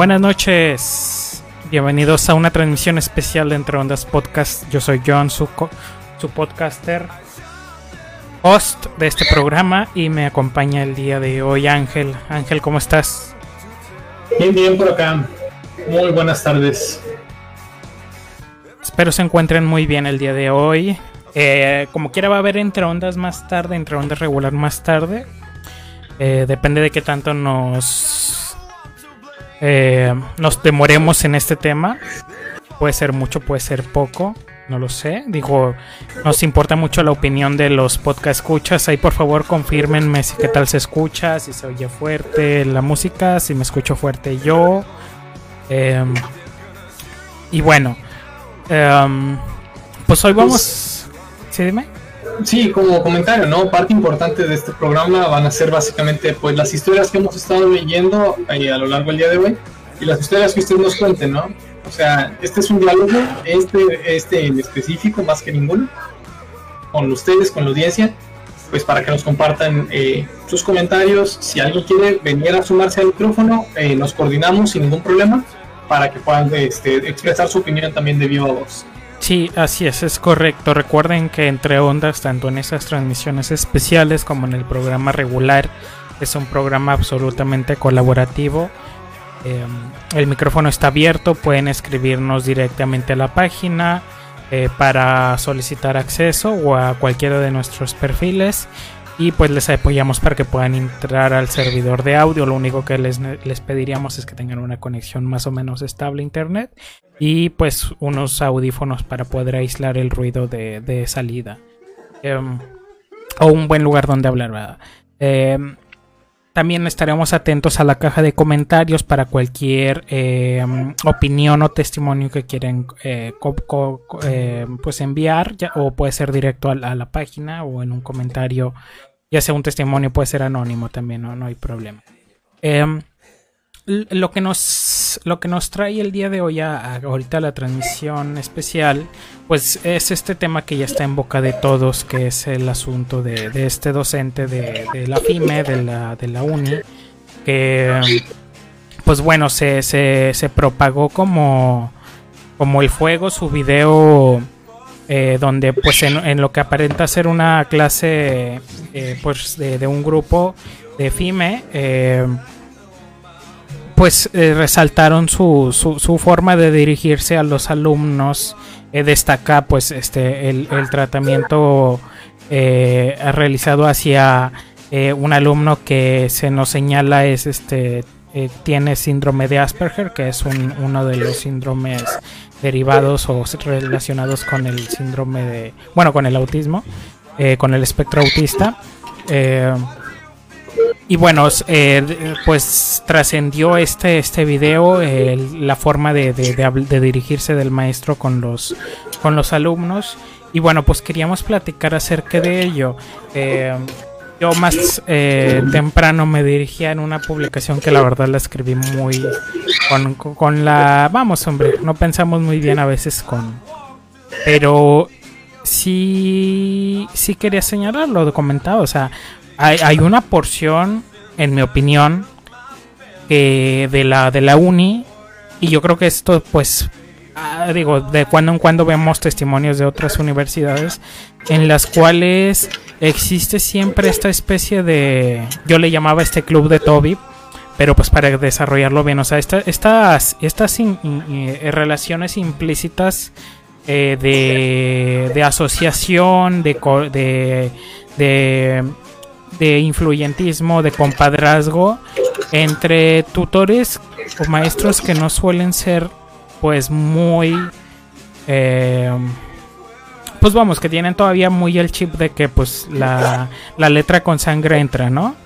Buenas noches, bienvenidos a una transmisión especial de Entre Ondas Podcast. Yo soy John, su, su podcaster, host de este programa y me acompaña el día de hoy Ángel. Ángel, ¿cómo estás? Bien, bien por acá. Muy buenas tardes. Espero se encuentren muy bien el día de hoy. Eh, como quiera va a haber entre ondas más tarde, entre ondas regular más tarde. Eh, depende de qué tanto nos eh, nos demoremos en este tema. Puede ser mucho, puede ser poco. No lo sé. Digo, nos importa mucho la opinión de los podcast escuchas. Ahí por favor confirmenme si qué tal se escucha, si se oye fuerte la música, si me escucho fuerte yo. Em, y bueno, em, pues hoy vamos. Pues, ¿Sí, dime? Sí, como comentario, ¿no? Parte importante de este programa van a ser básicamente pues las historias que hemos estado leyendo eh, a lo largo del día de hoy y las historias que ustedes nos cuenten, ¿no? O sea, este es un diálogo, este, este en específico, más que ninguno, con ustedes, con la audiencia, pues para que nos compartan eh, sus comentarios. Si alguien quiere venir a sumarse al micrófono, eh, nos coordinamos sin ningún problema para que puedan este, expresar su opinión también de viva voz. Sí, así es, es correcto. Recuerden que entre ondas, tanto en esas transmisiones especiales como en el programa regular, es un programa absolutamente colaborativo. Em, el micrófono está abierto, pueden escribirnos directamente a la página eh, para solicitar acceso o a cualquiera de nuestros perfiles y pues les apoyamos para que puedan entrar al servidor de audio. Lo único que les, les pediríamos es que tengan una conexión más o menos estable a internet y pues unos audífonos para poder aislar el ruido de, salida. Em, o un buen lugar donde hablar. Em, también estaremos atentos a la caja de comentarios para cualquier em, opinión o testimonio que quieran eh, pues enviar o puede ser directo a la, página o en un comentario ya sea un testimonio, puede ser anónimo también, no, no hay problema. Em, lo, que nos, lo que nos trae el día de hoy a, ahorita la transmisión especial, pues es este tema que ya está en boca de todos, que es el asunto de, este docente de, la FIME, de la, de la UNI, que pues bueno, se, se, se propagó como, como el fuego su video eh, donde pues en, lo que aparenta ser una clase eh, pues de, un grupo de FIME, eh, pues resaltaron su, su, forma de dirigirse a los alumnos, destaca pues este el, tratamiento realizado hacia un alumno que se nos señala es este tiene síndrome de Asperger, que es uno de los síndromes derivados o relacionados con el síndrome de, bueno, con el autismo, eh, con el espectro autista. Eh, y bueno, eh, pues trascendió este, este video, la forma de, de, dirigirse del maestro con los, con los alumnos. Y bueno, pues queríamos platicar acerca de ello. Yo más eh, temprano me dirigía en una publicación que la verdad la escribí muy con, la... Vamos, hombre, no pensamos muy bien a veces con... Pero sí, sí quería señalarlo, documentado. O sea, hay, hay una porción, en mi opinión, que de la, de la uni, y yo creo que esto pues Ah, digo, de cuando en cuando vemos testimonios de otras universidades en las cuales existe siempre esta especie de, yo le llamaba este club de Toby, pero pues para desarrollarlo bien, o sea, estas, estas eh, relaciones implícitas eh, de, de, asociación, de, de, de, de influyentismo, de compadrazgo entre tutores o maestros que no suelen ser pues muy... Eh, pues vamos, que tienen todavía muy el chip de que pues la, letra con sangre entra, ¿no?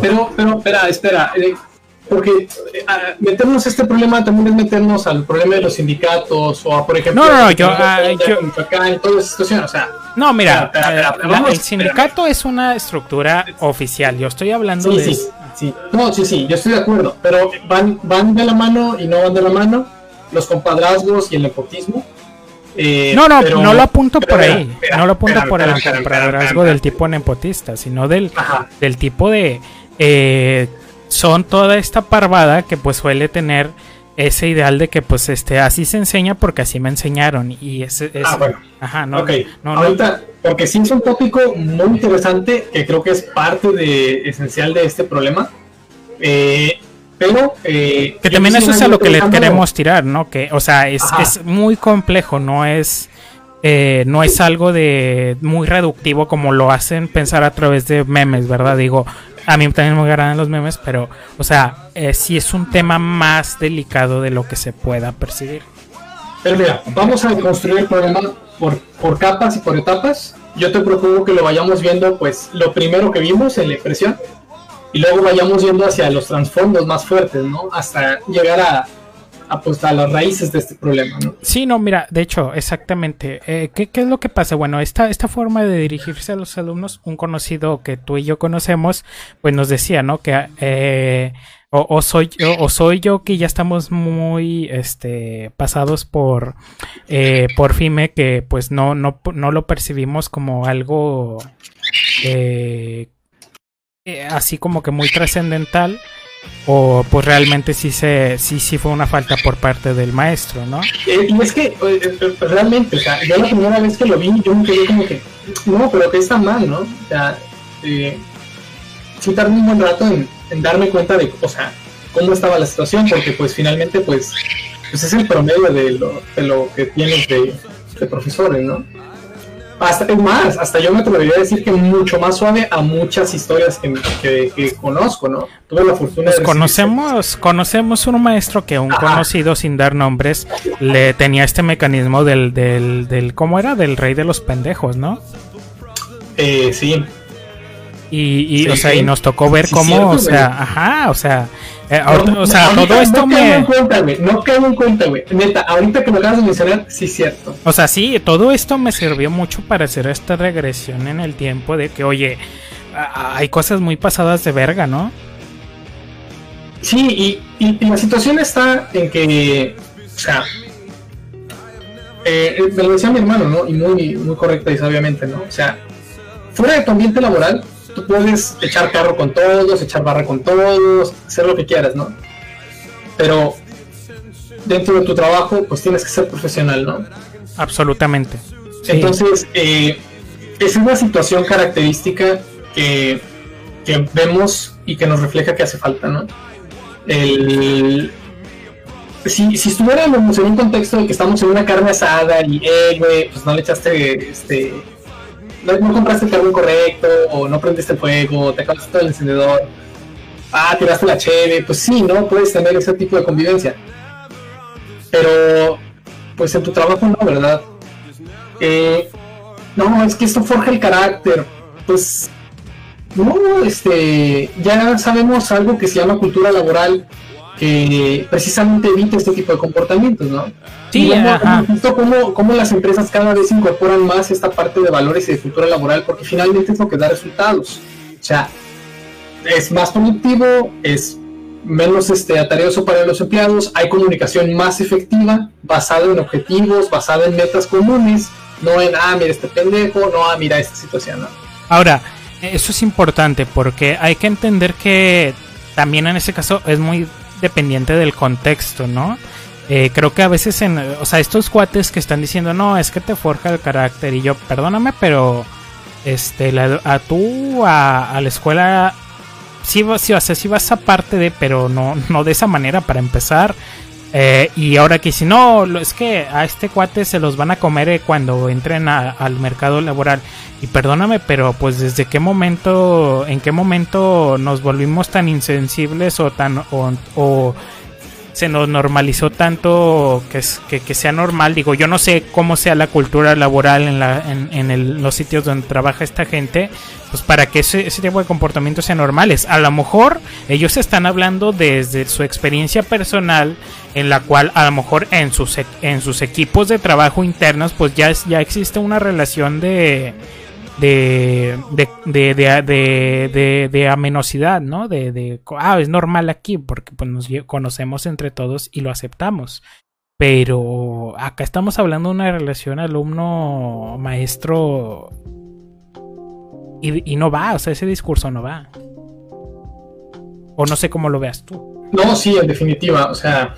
Pero, pero, espera, espera, eh, porque eh, meternos este problema también es meternos al problema de los sindicatos o por ejemplo... No, no, no, yo... en toda situación, o sea... No, mira, el sindicato es una estructura oficial, yo estoy hablando de... Sí, sí, no, sí, sí, yo estoy de acuerdo, pero van, van de la mano y no van de la mano los compadrazgos y el nepotismo. Eh, no, no, no lo apunto por ahí. no lo apunto por el compadrazgo del tipo nepotista, sino del, del tipo de, eh, son toda esta parvada que pues suele tener ese ideal de que pues este así se enseña porque así me enseñaron y ese es Ah, bueno. ajá no, ok, no, no, ahorita, porque sí es un tópico muy interesante que creo que es parte de, esencial de este problema. Eh, pero. eh, que también eso es a lo que le queremos tirar no que o sea es, es muy complejo no es eh, no es algo de muy reductivo como lo hacen pensar a través de memes verdad digo a mí también me agradan los memes pero o sea eh, sí es un tema más delicado de lo que se pueda percibir Pero mira, vamos a construir el problema por, por capas y por etapas. Yo te propongo que lo vayamos viendo, pues, lo primero que vimos en la impresión, y luego vayamos viendo hacia los trasfondos más fuertes, ¿no? Hasta llegar a, a, pues, a las raíces de este problema, ¿no? Sí, no, mira, de hecho, exactamente. Eh, ¿qué, es lo que pasa? Bueno, esta, esta forma de dirigirse a los alumnos, un conocido que tú y yo conocemos, pues nos decía, ¿no? Que eh, o, soy yo, o soy yo que ya estamos muy este pasados por eh, por FIME que pues no, no, no lo percibimos como algo eh, así como que muy trascendental o pues realmente sí se sí sí fue una falta por parte del maestro, ¿no? Eh, y es que, eh, realmente, o sea, yo la primera vez que lo vi, yo me quedé como que, no, pero que está mal, ¿no? O sea, eh, sí tardé un buen rato en, darme cuenta de, o sea, cómo estaba la situación, porque pues finalmente, pues, pues es el promedio de lo, de lo que tienes de profesores, ¿no? Hasta, es más, hasta yo me atrevería a decir que mucho más suave a muchas historias que, que, que conozco, ¿no? Tuve la fortuna Pues de... conocemos, conocemos un maestro que un Ajá. conocido sin dar nombres le tenía este mecanismo del, del, del ¿cómo era? Del rey de los pendejos, ¿no? Eh, sí, Y, y Sí, o sea, y nos tocó ver Sí, cómo, cierto, o sea, güey. ajá, o sea, eh, ahorita- No, o sea, ahorita todo esto no caigo en me, cuenta, güey. No caigo en cuenta, güey. Neta, ahorita que lo acabas de mencionar, sí es cierto. o sea, sí, todo esto me sirvió mucho para hacer esta regresión en el tiempo de que, oye, hay cosas muy pasadas de verga, ¿no? Sí, y, y- y la situación está en que, o sea, eh, me lo decía mi hermano, ¿no? Y muy, muy correcta y sabiamente, ¿no? O sea, fuera de tu ambiente laboral, tú puedes echar carro con todos, echar barra con todos, hacer lo que quieras, ¿no? Pero dentro de tu trabajo, pues tienes que ser profesional, ¿no? Absolutamente. Sí. Entonces, eh, es una situación característica que, que vemos y que nos refleja que hace falta, ¿no? El, si, si estuviéramos en un contexto de que estamos en una carne asada y, eh, güey, pues no le echaste, este, no, compraste el carbón correcto, o no prendiste fuego, te acabaste todo el encendedor, ah, tiraste la cheve, pues sí, ¿no? Puedes tener ese tipo de convivencia. Pero, pues en tu trabajo no, ¿verdad? Eh, no, es que esto forja el carácter. Pues no, este, ya sabemos algo que se llama cultura laboral que precisamente evita este tipo de comportamientos, ¿no? Sí, ajá. visto cómo, cómo las empresas cada vez incorporan más esta parte de valores y de cultura laboral porque finalmente es lo que da resultados. O sea, es más productivo, es menos este, atareoso para los empleados, hay comunicación más efectiva, basada en objetivos, basada en metas comunes, no en, ah, mira este pendejo, no, ah, mira esta situación, ¿no? Ahora, eso es importante porque hay que entender que también en ese caso es muy dependiente del contexto, ¿no? Eh, creo que a veces en, o sea, estos cuates que están diciendo, no, es que te forja el carácter y yo, perdóname, pero, este, la- a tú, a, a la escuela, sí, vas- sí, o sea, sí vas aparte de, pero no, no de esa manera para empezar. Eh, y ahora que si no, es que a este cuate se los van a comer eh, cuando entren al mercado laboral. Y perdóname, pero pues desde qué momento, en qué momento nos volvimos tan insensibles o tan o se nos normalizó tanto que, es- que, que sea normal. Digo, yo no sé cómo sea la cultura laboral en, la, en, en los sitios donde trabaja esta gente, pues para que ese, ese tipo de comportamientos sean normales. A lo mejor ellos están hablando desde su experiencia personal, en la cual a lo mejor en sus, en sus equipos de trabajo internos, pues ya, ya existe una relación de de, de, de, de, amenosidad, ¿no? De, ah, es normal aquí porque pues, nos conocemos entre todos y lo aceptamos. Pero acá estamos hablando de una relación alumno-maestro y, y no va, o sea, ese discurso no va. O no sé cómo lo veas tú. No, sí, en definitiva. O sea,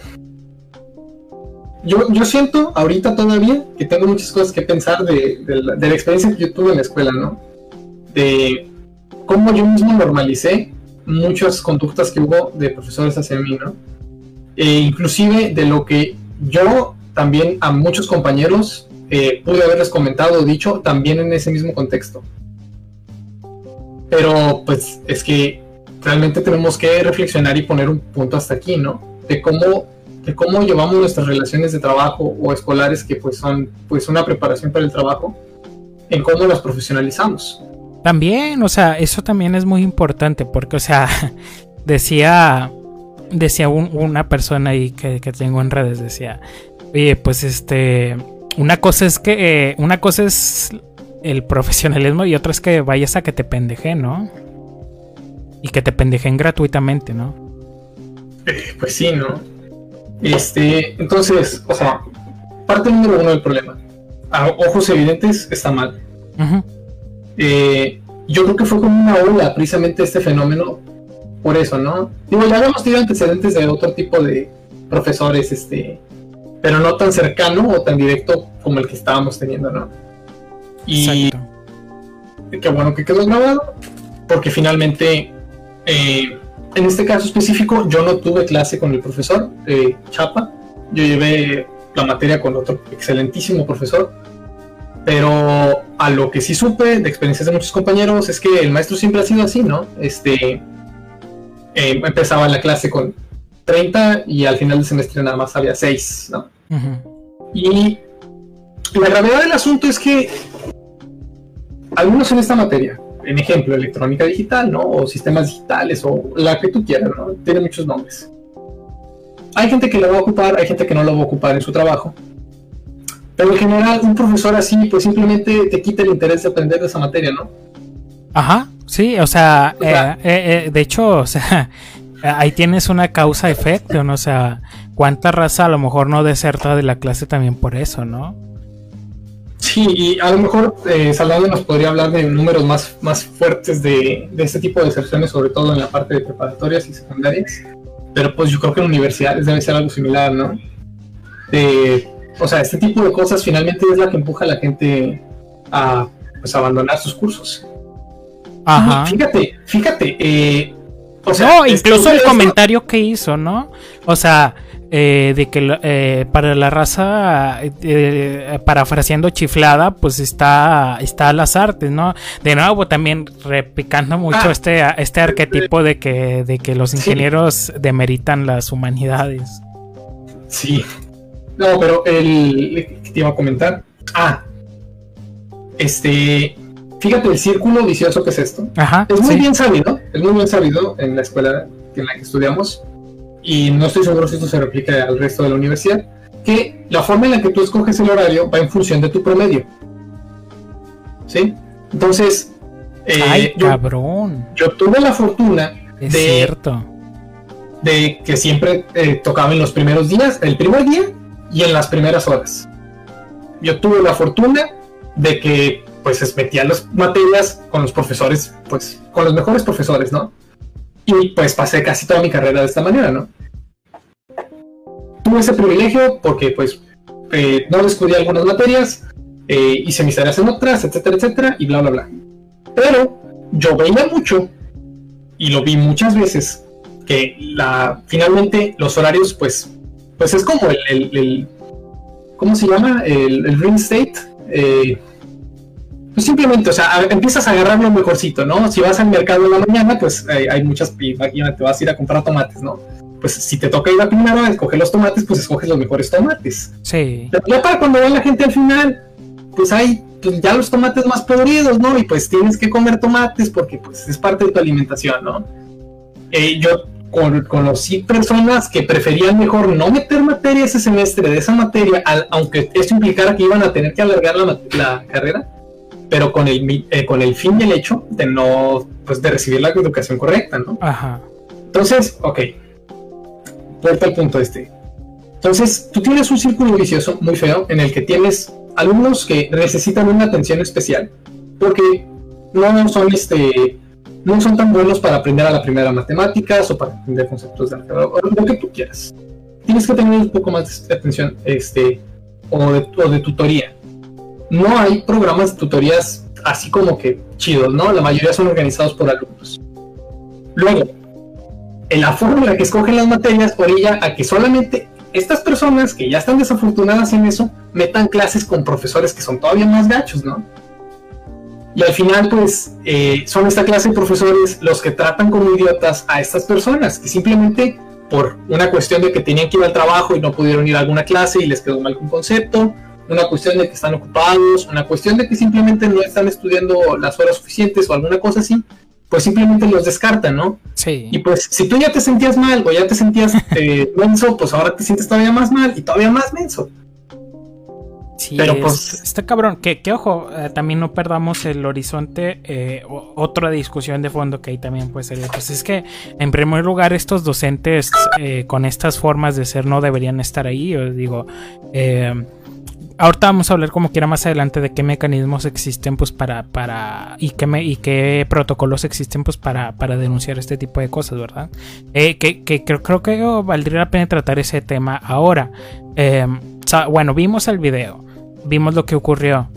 yo, yo siento ahorita todavía que tengo muchas cosas que pensar de, la, de, la, experiencia que yo tuve en la escuela, ¿no? De cómo yo mismo normalicé muchas conductas que hubo de profesores hacia mí, ¿no? E inclusive de lo que yo también a muchos compañeros eh, pude haberles comentado o dicho también en ese mismo contexto. Pero pues es que realmente tenemos que reflexionar y poner un punto hasta aquí, ¿no? De cómo, de cómo llevamos nuestras relaciones de trabajo o escolares que pues son pues una preparación para el trabajo, en cómo las profesionalizamos. También, o sea, eso también es muy importante porque, o sea, decía, decía una persona ahí que, tengo en redes, decía, oye, pues este, una cosa es que, eh, una cosa es el profesionalismo y otra es que vayas a que te pendeje, ¿no? Y que te pendejen gratuitamente, ¿no? Eh, pues sí, ¿no? Este, entonces, o sea, parte número uno del problema. A ojos evidentes está mal. Eh, yo creo que fue como una ola precisamente este fenómeno por eso, ¿no? Digo, ya habíamos tenido antecedentes de otro tipo de profesores, este, pero no tan cercano o tan directo como el que estábamos teniendo, ¿no? Y qué bueno que quedó grabado, porque finalmente, eh, en este caso específico, yo no tuve clase con el profesor eh, Chapa, yo llevé la materia con otro excelentísimo profesor, pero a lo que sí supe de experiencias de muchos compañeros es que el maestro siempre ha sido así, ¿no? Este eh, empezaba la clase con 30 y al final del semestre nada más había 6, ¿no? Y la gravedad del asunto es que algunos en esta materia, en ejemplo, electrónica digital, ¿no? O sistemas digitales, o la que tú quieras, ¿no? Tiene muchos nombres. Hay gente que lo va a ocupar, hay gente que no lo va a ocupar en su trabajo. Pero en general, un profesor así, pues simplemente te quita el interés de aprender de esa materia, ¿no? Ajá, sí, o sea, eh, eh, eh, de hecho, o sea, ahí tienes una causa-efecto, ¿no? O sea, cuánta raza a lo mejor no deserta de la clase también por eso, ¿no? Sí, y a lo mejor eh, Salvador nos podría hablar de números más, más fuertes de, de, este tipo de deserciones, sobre todo en la parte de preparatorias y secundarias. Pero pues yo creo que en universidades debe ser algo similar, ¿no? De o sea, este tipo de cosas finalmente es la que empuja a la gente a pues, abandonar sus cursos. Ajá. fíjate, fíjate, eh, o sea, no, incluso el comentario que hizo, ¿no? O sea, eh, de que eh, para la raza, eh, parafraseando chiflada, pues está, está las artes, ¿no? De nuevo, también repicando mucho ah. este, este arquetipo de que, de que los ingenieros demeritan las humanidades. Sí, no, pero el que te iba a comentar. Ah, este. Fíjate el círculo vicioso que es esto. Ajá, es muy bien sabido, es muy bien sabido en la escuela en la que estudiamos, y no estoy seguro si esto se replica al resto de la universidad, que la forma en la que tú escoges el horario va en función de tu promedio. ¿Sí? Entonces, eh, Ay, yo, cabrón. Yo tuve la fortuna es de, cierto. de que siempre eh, tocaba en los primeros días, el primer día y en las primeras horas. Yo tuve la fortuna de que pues metía las materias con los profesores, pues con los mejores profesores, ¿no? Y pues pasé casi toda mi carrera de esta manera, ¿no? Tuve ese privilegio porque pues eh, no descubrí algunas materias, eh, hice mis tareas en otras, etcétera, etcétera, y bla, bla, bla. Pero yo veía mucho, y lo vi muchas veces, que la, finalmente los horarios pues pues es como el, ¿cómo se llama? El, el ring pues simplemente, o sea, empiezas a agarrar lo mejorcito, ¿no? Si vas al mercado en la mañana, pues hay muchas, imagínate, vas a ir a comprar tomates, ¿no? Pues si te toca ir a primero a escoger los tomates, pues escoges los mejores tomates. Sí. Pero ya para cuando va la gente al final, pues hay pues ya los tomates más podridos, ¿no? Y pues tienes que comer tomates porque pues es parte de tu alimentación, ¿no? Eh, yo con, conocí personas que preferían mejor no meter materia ese semestre de esa materia, aunque esto implicara que iban a tener que alargar la, carrera, pero con el, eh, con el fin y el hecho de no, pues de recibir la educación correcta, ¿no? Ajá. Entonces, ok, vuelta al punto este. Entonces, tú tienes un círculo vicioso muy feo en el que tienes alumnos que necesitan una atención especial, porque no son este no son tan buenos para aprender a la primera matemáticas o para aprender conceptos de o lo que tú quieras. Tienes que tener un poco más de atención este, o, de, o de tutoría. No hay programas de tutorías así como que chidos, ¿no? La mayoría son organizados por alumnos. Luego, en la fórmula que escogen las materias orilla a que solamente estas personas que ya están desafortunadas en eso metan clases con profesores que son todavía más gachos, ¿no? Y al final, pues, eh, son esta clase de profesores los que tratan como idiotas a estas personas, que simplemente por una cuestión de que tenían que ir al trabajo y no pudieron ir a alguna clase y les quedó mal un concepto, una cuestión de que están ocupados, una cuestión de que simplemente no están estudiando las horas suficientes o alguna cosa así, pues simplemente los descartan, ¿no? Sí. Y pues si tú ya te sentías mal o ya te sentías eh, menso, pues ahora te sientes todavía más mal y todavía más menso. Sí, pero pues está cabrón. Que, que ojo, eh, también no perdamos el horizonte. Eh, otra discusión de fondo que ahí también puede ser. Pues es que, en primer lugar, estos docentes eh, con estas formas de ser no deberían estar ahí. Yo digo, ahorita vamos a hablar como quiera más adelante de qué mecanismos existen pues para para y qué y qué protocolos existen pues para, para denunciar este tipo de cosas verdad que, que, creo, creo que valdría la pena tratar ese tema ahora bueno vimos el video vimos lo que ocurrió.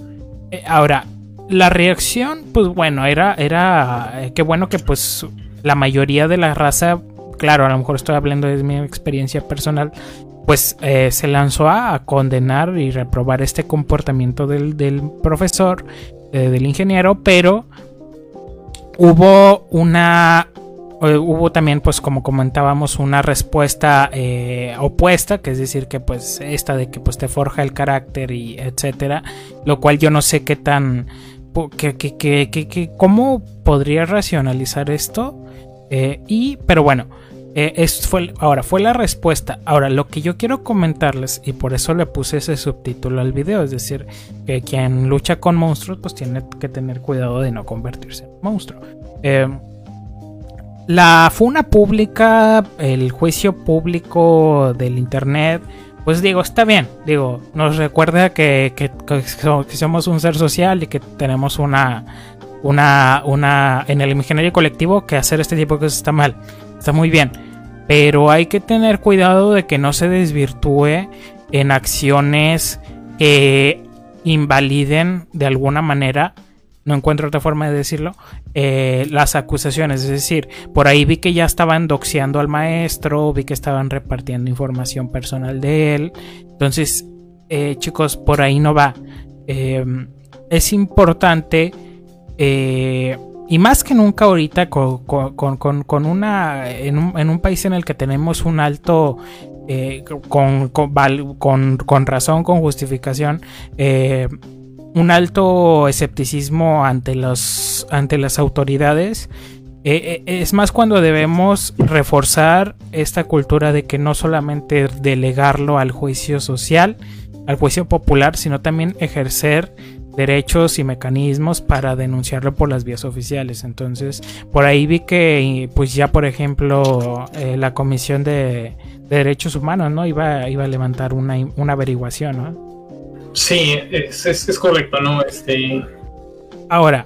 Eh, ahora, la reacción, pues bueno, era, era, eh, qué bueno que pues la mayoría de la raza, claro, a lo mejor estoy hablando de mi experiencia personal, pues eh, se lanzó a, condenar y reprobar este comportamiento del, del profesor, del ingeniero, pero hubo una eh, hubo también, pues como comentábamos, una respuesta eh, opuesta, que es decir, que pues esta de que pues te forja el carácter y etcétera, lo cual yo no sé qué tan, que, que, que, cómo podría racionalizar esto, eh, y, pero bueno, esto fue, ahora fue la respuesta. Ahora, lo que yo quiero comentarles, y por eso le puse ese subtítulo al video, es decir, que quien lucha con monstruos, pues tiene que tener cuidado de no convertirse en monstruo. La funa pública, el juicio público del Internet, pues digo, está bien. Digo, nos recuerda que, que, somos un ser social y que tenemos una, una, una, en el imaginario colectivo que hacer este tipo de cosas está mal. Está muy bien. Pero hay que tener cuidado de que no se desvirtúe en acciones que invaliden de alguna manera no encuentro otra forma de decirlo, eh, las acusaciones. Es decir, por ahí vi que ya estaban doxeando al maestro, vi que estaban repartiendo información personal de él. Entonces, eh, chicos, por ahí no va. Em, es importante, eh, y más que nunca ahorita, con, con, una, en un, en un, país en el que tenemos un alto... con, con, razón, con justificación, un alto escepticismo ante, los, ante las autoridades. Eh, eh, es más cuando debemos reforzar esta cultura de que no solamente delegarlo al juicio social, al juicio popular, sino también ejercer derechos y mecanismos para denunciarlo por las vías oficiales. Entonces, por ahí vi que, pues ya por ejemplo, eh, la Comisión de, Derechos Humanos, ¿no? Iba, iba a levantar una, una averiguación, ¿no? Sí, es, es, correcto, ¿no? Este. Ahora.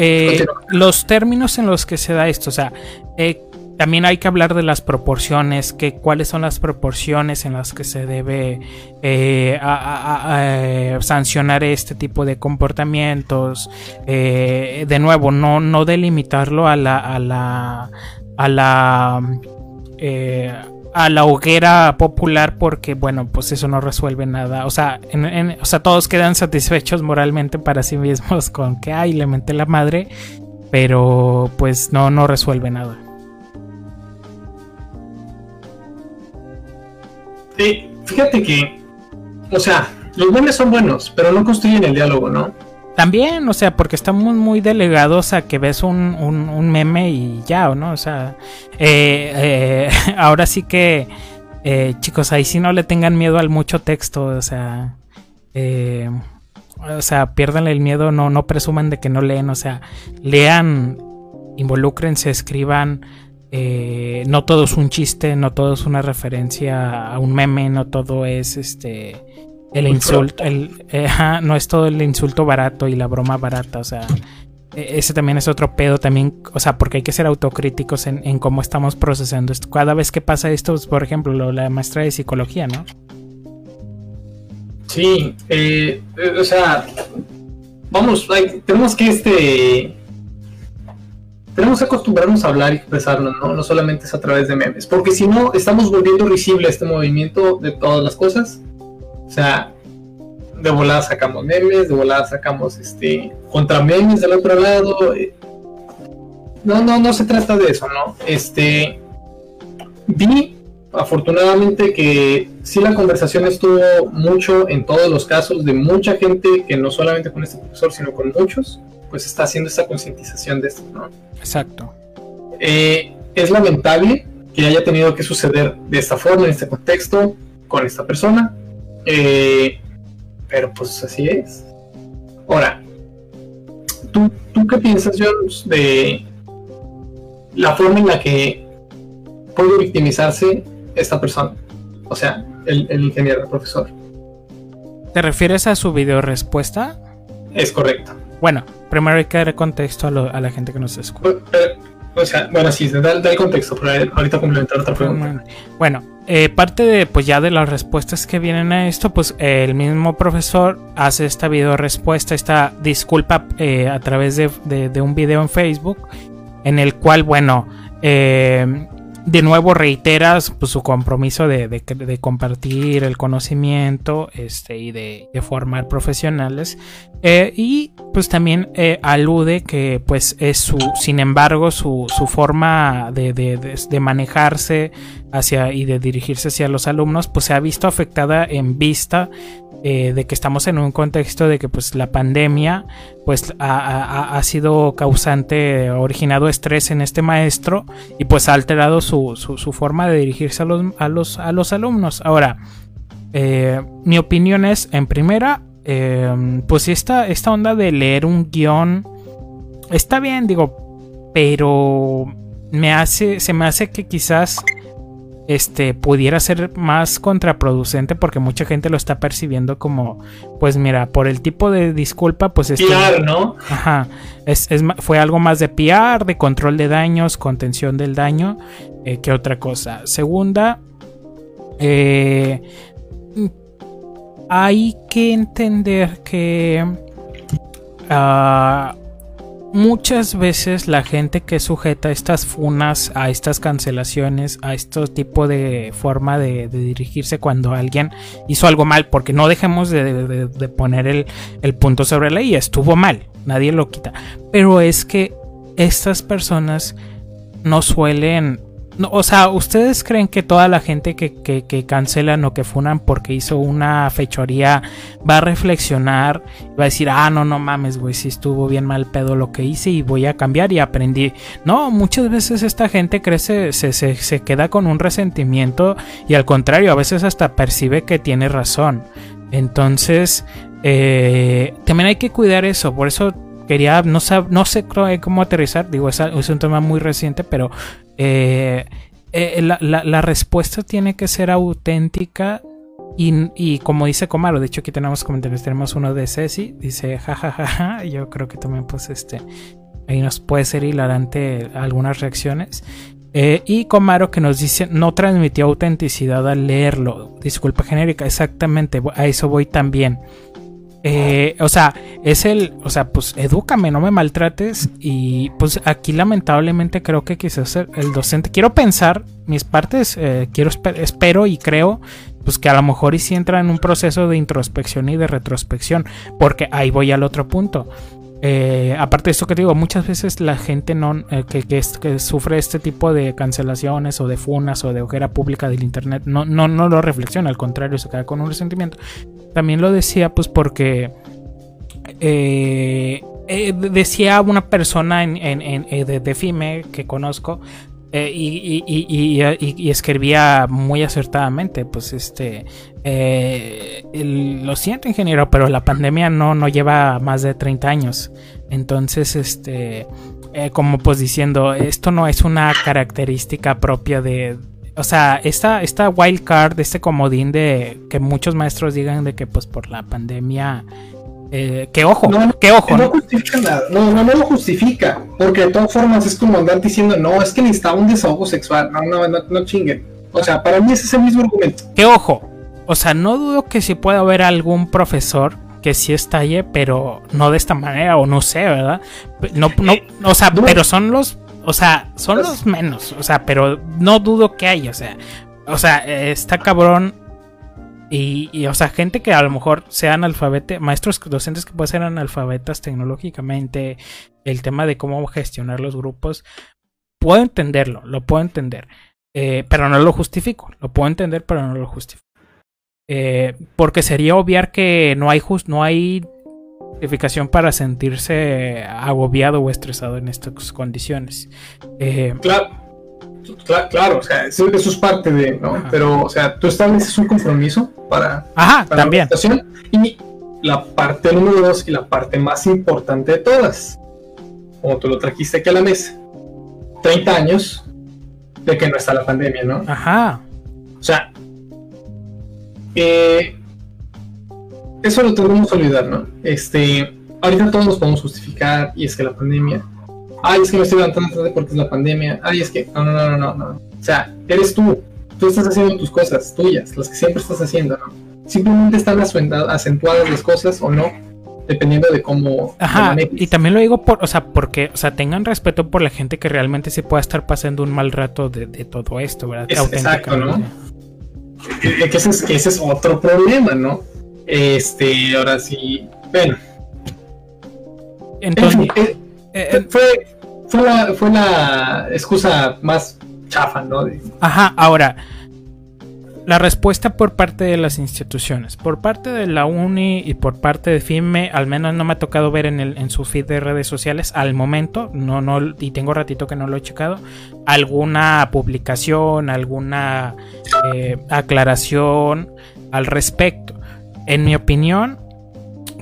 Eh, los términos en los que se da esto, o sea, eh, también hay que hablar de las proporciones, que cuáles son las proporciones en las que se debe eh, sancionar este tipo de comportamientos. de nuevo, no, no delimitarlo a la a la a la a la hoguera popular porque, bueno, pues eso no resuelve nada. O sea, o sea, todos quedan satisfechos moralmente para sí mismos con que, ay, le menté la madre, pero pues no, no resuelve nada. Fíjate que, o sea, los memes son buenos, pero no construyen el diálogo, ¿no? También, o sea, porque estamos muy delegados a que ves un, un, meme y ya, ¿no? O sea, eh, eh, ahora sí que, eh, chicos, ahí sí no le tengan miedo al mucho texto, o sea, o sea, pierdan el miedo, no, no presuman de que no leen, o sea, lean, involúcrense, escriban. No todo es un chiste, no todo es una referencia a un meme, no todo es este el insulto, el, no es todo el insulto barato y la broma barata, o sea, e, ese también es otro pedo también, o sea, porque hay que ser autocríticos en, cómo estamos procesando esto. Cada vez que pasa esto, por ejemplo, la maestra de psicología, ¿no? Sí, eh, o sea, vamos, tenemos que este tenemos que acostumbrarnos a hablar y expresarnos, ¿no? No solamente es a través de memes, porque si no, estamos volviendo risible este movimiento de todas las cosas. O sea, de volada sacamos memes, de volada sacamos este contra memes del otro lado. Eh, no, no, no se trata de eso, ¿no? Este vi afortunadamente que sí la conversación estuvo mucho en todos los casos de mucha gente que no solamente con este profesor, sino con muchos, pues está haciendo esta concientización de esto, ¿no? Exacto. Eh, es lamentable que haya tenido que suceder de esta forma, en este contexto, con esta persona. Eh, pero pues así es. Ahora, ¿tú, ¿tú qué piensas, Jones, de la forma en la que puede victimizarse esta persona? O sea, el, el ingeniero, el profesor. ¿Te refieres a su video respuesta? Es correcto. Bueno, primero hay que dar contexto a, la gente que nos escucha. O sea, bueno, sí, da, el contexto, pero ahorita complementar otra pregunta. Bueno, eh, parte de, pues ya de las respuestas que vienen a esto, pues el mismo profesor hace esta video respuesta, esta disculpa eh, a través de, de, un video en Facebook, en el cual, bueno, eh, de nuevo reiteras pues, su compromiso de, compartir el conocimiento este, y de, formar profesionales. Eh, y pues también eh, alude que pues es su, sin embargo, su, su forma de, manejarse hacia y de dirigirse hacia los alumnos pues se ha visto afectada en vista eh, de que estamos en un contexto de que pues la pandemia pues ha, sido causante, originado estrés en este maestro y pues ha alterado su, su, forma de dirigirse a los, a los, a los alumnos. Ahora, eh, mi opinión es, en primera, eh, pues esta, esta onda de leer un guion está bien, digo, pero me hace, se me hace que quizás este pudiera ser más contraproducente porque mucha gente lo está percibiendo como pues mira por el tipo de disculpa pues es PR, ¿no? Ajá, es, fue algo más de PR, de control de daños, contención del daño eh, que otra cosa. Segunda, eh, hay que entender que uh, muchas veces la gente que sujeta estas funas, a estas cancelaciones, a este tipo de forma de, dirigirse cuando alguien hizo algo mal, porque no dejemos de, poner el, el, punto sobre la I, estuvo mal, nadie lo quita, pero es que estas personas no suelen o sea, ¿ustedes creen que toda la gente que, que, cancelan o que funan porque hizo una fechoría va a reflexionar? Va a decir, ah, no, no mames, güey, si estuvo bien mal pedo lo que hice y voy a cambiar y aprendí. No, muchas veces esta gente crece, se, se, se queda con un resentimiento y al contrario, a veces hasta percibe que tiene razón. Entonces, eh, también hay que cuidar eso. Por eso quería, no, no sé cómo aterrizar, digo, es un tema muy reciente, pero eh, eh, la, respuesta tiene que ser auténtica y, como dice Comaro, de hecho aquí tenemos comentarios, tenemos uno de Ceci, dice jajajaja, yo creo que también pues este, ahí nos puede ser hilarante algunas reacciones. Eh, y Comaro que nos dice, no transmitió autenticidad al leerlo, disculpa genérica, exactamente, a eso voy también. Eh, o sea, es el, o sea, pues edúcame, no me maltrates. Y pues aquí lamentablemente creo que quizás el docente, quiero pensar, mis partes, eh, quiero, espero y creo, pues que a lo mejor y si entra en un proceso de introspección y de retrospección, porque ahí voy al otro punto. Eh, aparte de esto que digo, muchas veces la gente no, que, que, sufre este tipo de cancelaciones o de funas o de ojera pública del internet no, no, no lo reflexiona, al contrario, se queda con un resentimiento. También lo decía pues porque eh, eh, decía una persona en, eh, de, FIME que conozco y, escribía muy acertadamente, pues este, lo siento ingeniero, pero la pandemia no, no lleva más de 30 años. Entonces, este, como pues diciendo, esto no es una característica propia de, o sea, esta, esta wild card, este comodín de que muchos maestros digan de que pues por la pandemia Eh, que ojo, que ojo. No, justifica nada, no, no, no lo justifica, porque de todas formas es como andar diciendo, no, es que necesitaba un desahogo sexual, no, no, no, no chinguen. O sea, para mí ese es el mismo argumento. Que ojo, o sea, no dudo que sí pueda haber algún profesor que sí estalle, pero no de esta manera, o no sé, ¿verdad? No, no, o sea, pero son los, o sea, son los menos, o sea, pero no dudo que haya, o sea, o sea, está cabrón y, o sea, gente que a lo mejor sean analfabetas, maestros docentes que pueden ser analfabetas tecnológicamente, el tema de cómo gestionar los grupos, puedo entenderlo, lo puedo entender, eh, pero no lo justifico, lo puedo entender, pero no lo justifico. Eh, porque sería obviar que no hay, just, no hay justificación para sentirse agobiado o estresado en estas condiciones. Eh, claro claro, o sea, eso, es parte de, ¿no? Pero, o sea, tú estableces un compromiso para, Ajá, también. La y la parte número dos y la parte más importante de todas, como tú lo trajiste aquí a la mesa, 30 años de que no está la pandemia, ¿no? Ajá. O sea, eh, eso lo tenemos que olvidar, ¿no? Este, ahorita todos nos podemos justificar y es que la pandemia ay, es que me estoy levantando tarde porque es la pandemia, ay, es que, no, no, no, no, no, O sea, eres tú, tú estás haciendo tus cosas tuyas, las que siempre estás haciendo, ¿no? Simplemente están acentuadas las cosas o no, dependiendo de cómo. Ajá, y también lo digo por, o sea, porque, o sea, tengan respeto por la gente que realmente se pueda estar pasando un mal rato de, todo esto, ¿verdad? exacto, ¿no? Que, ese es, que ese es otro problema, ¿no? Este, ahora sí, bueno. Entonces, eh, eh, eh, fue, fue, la, fue la excusa más chafa, ¿no? Ajá, ahora, la respuesta por parte de las instituciones, por parte de la UNI y por parte de FIME, al menos no me ha tocado ver en, el, en su feed de redes sociales al momento, no, no, y tengo ratito que no lo he checado, alguna publicación, alguna eh, aclaración al respecto. En mi opinión,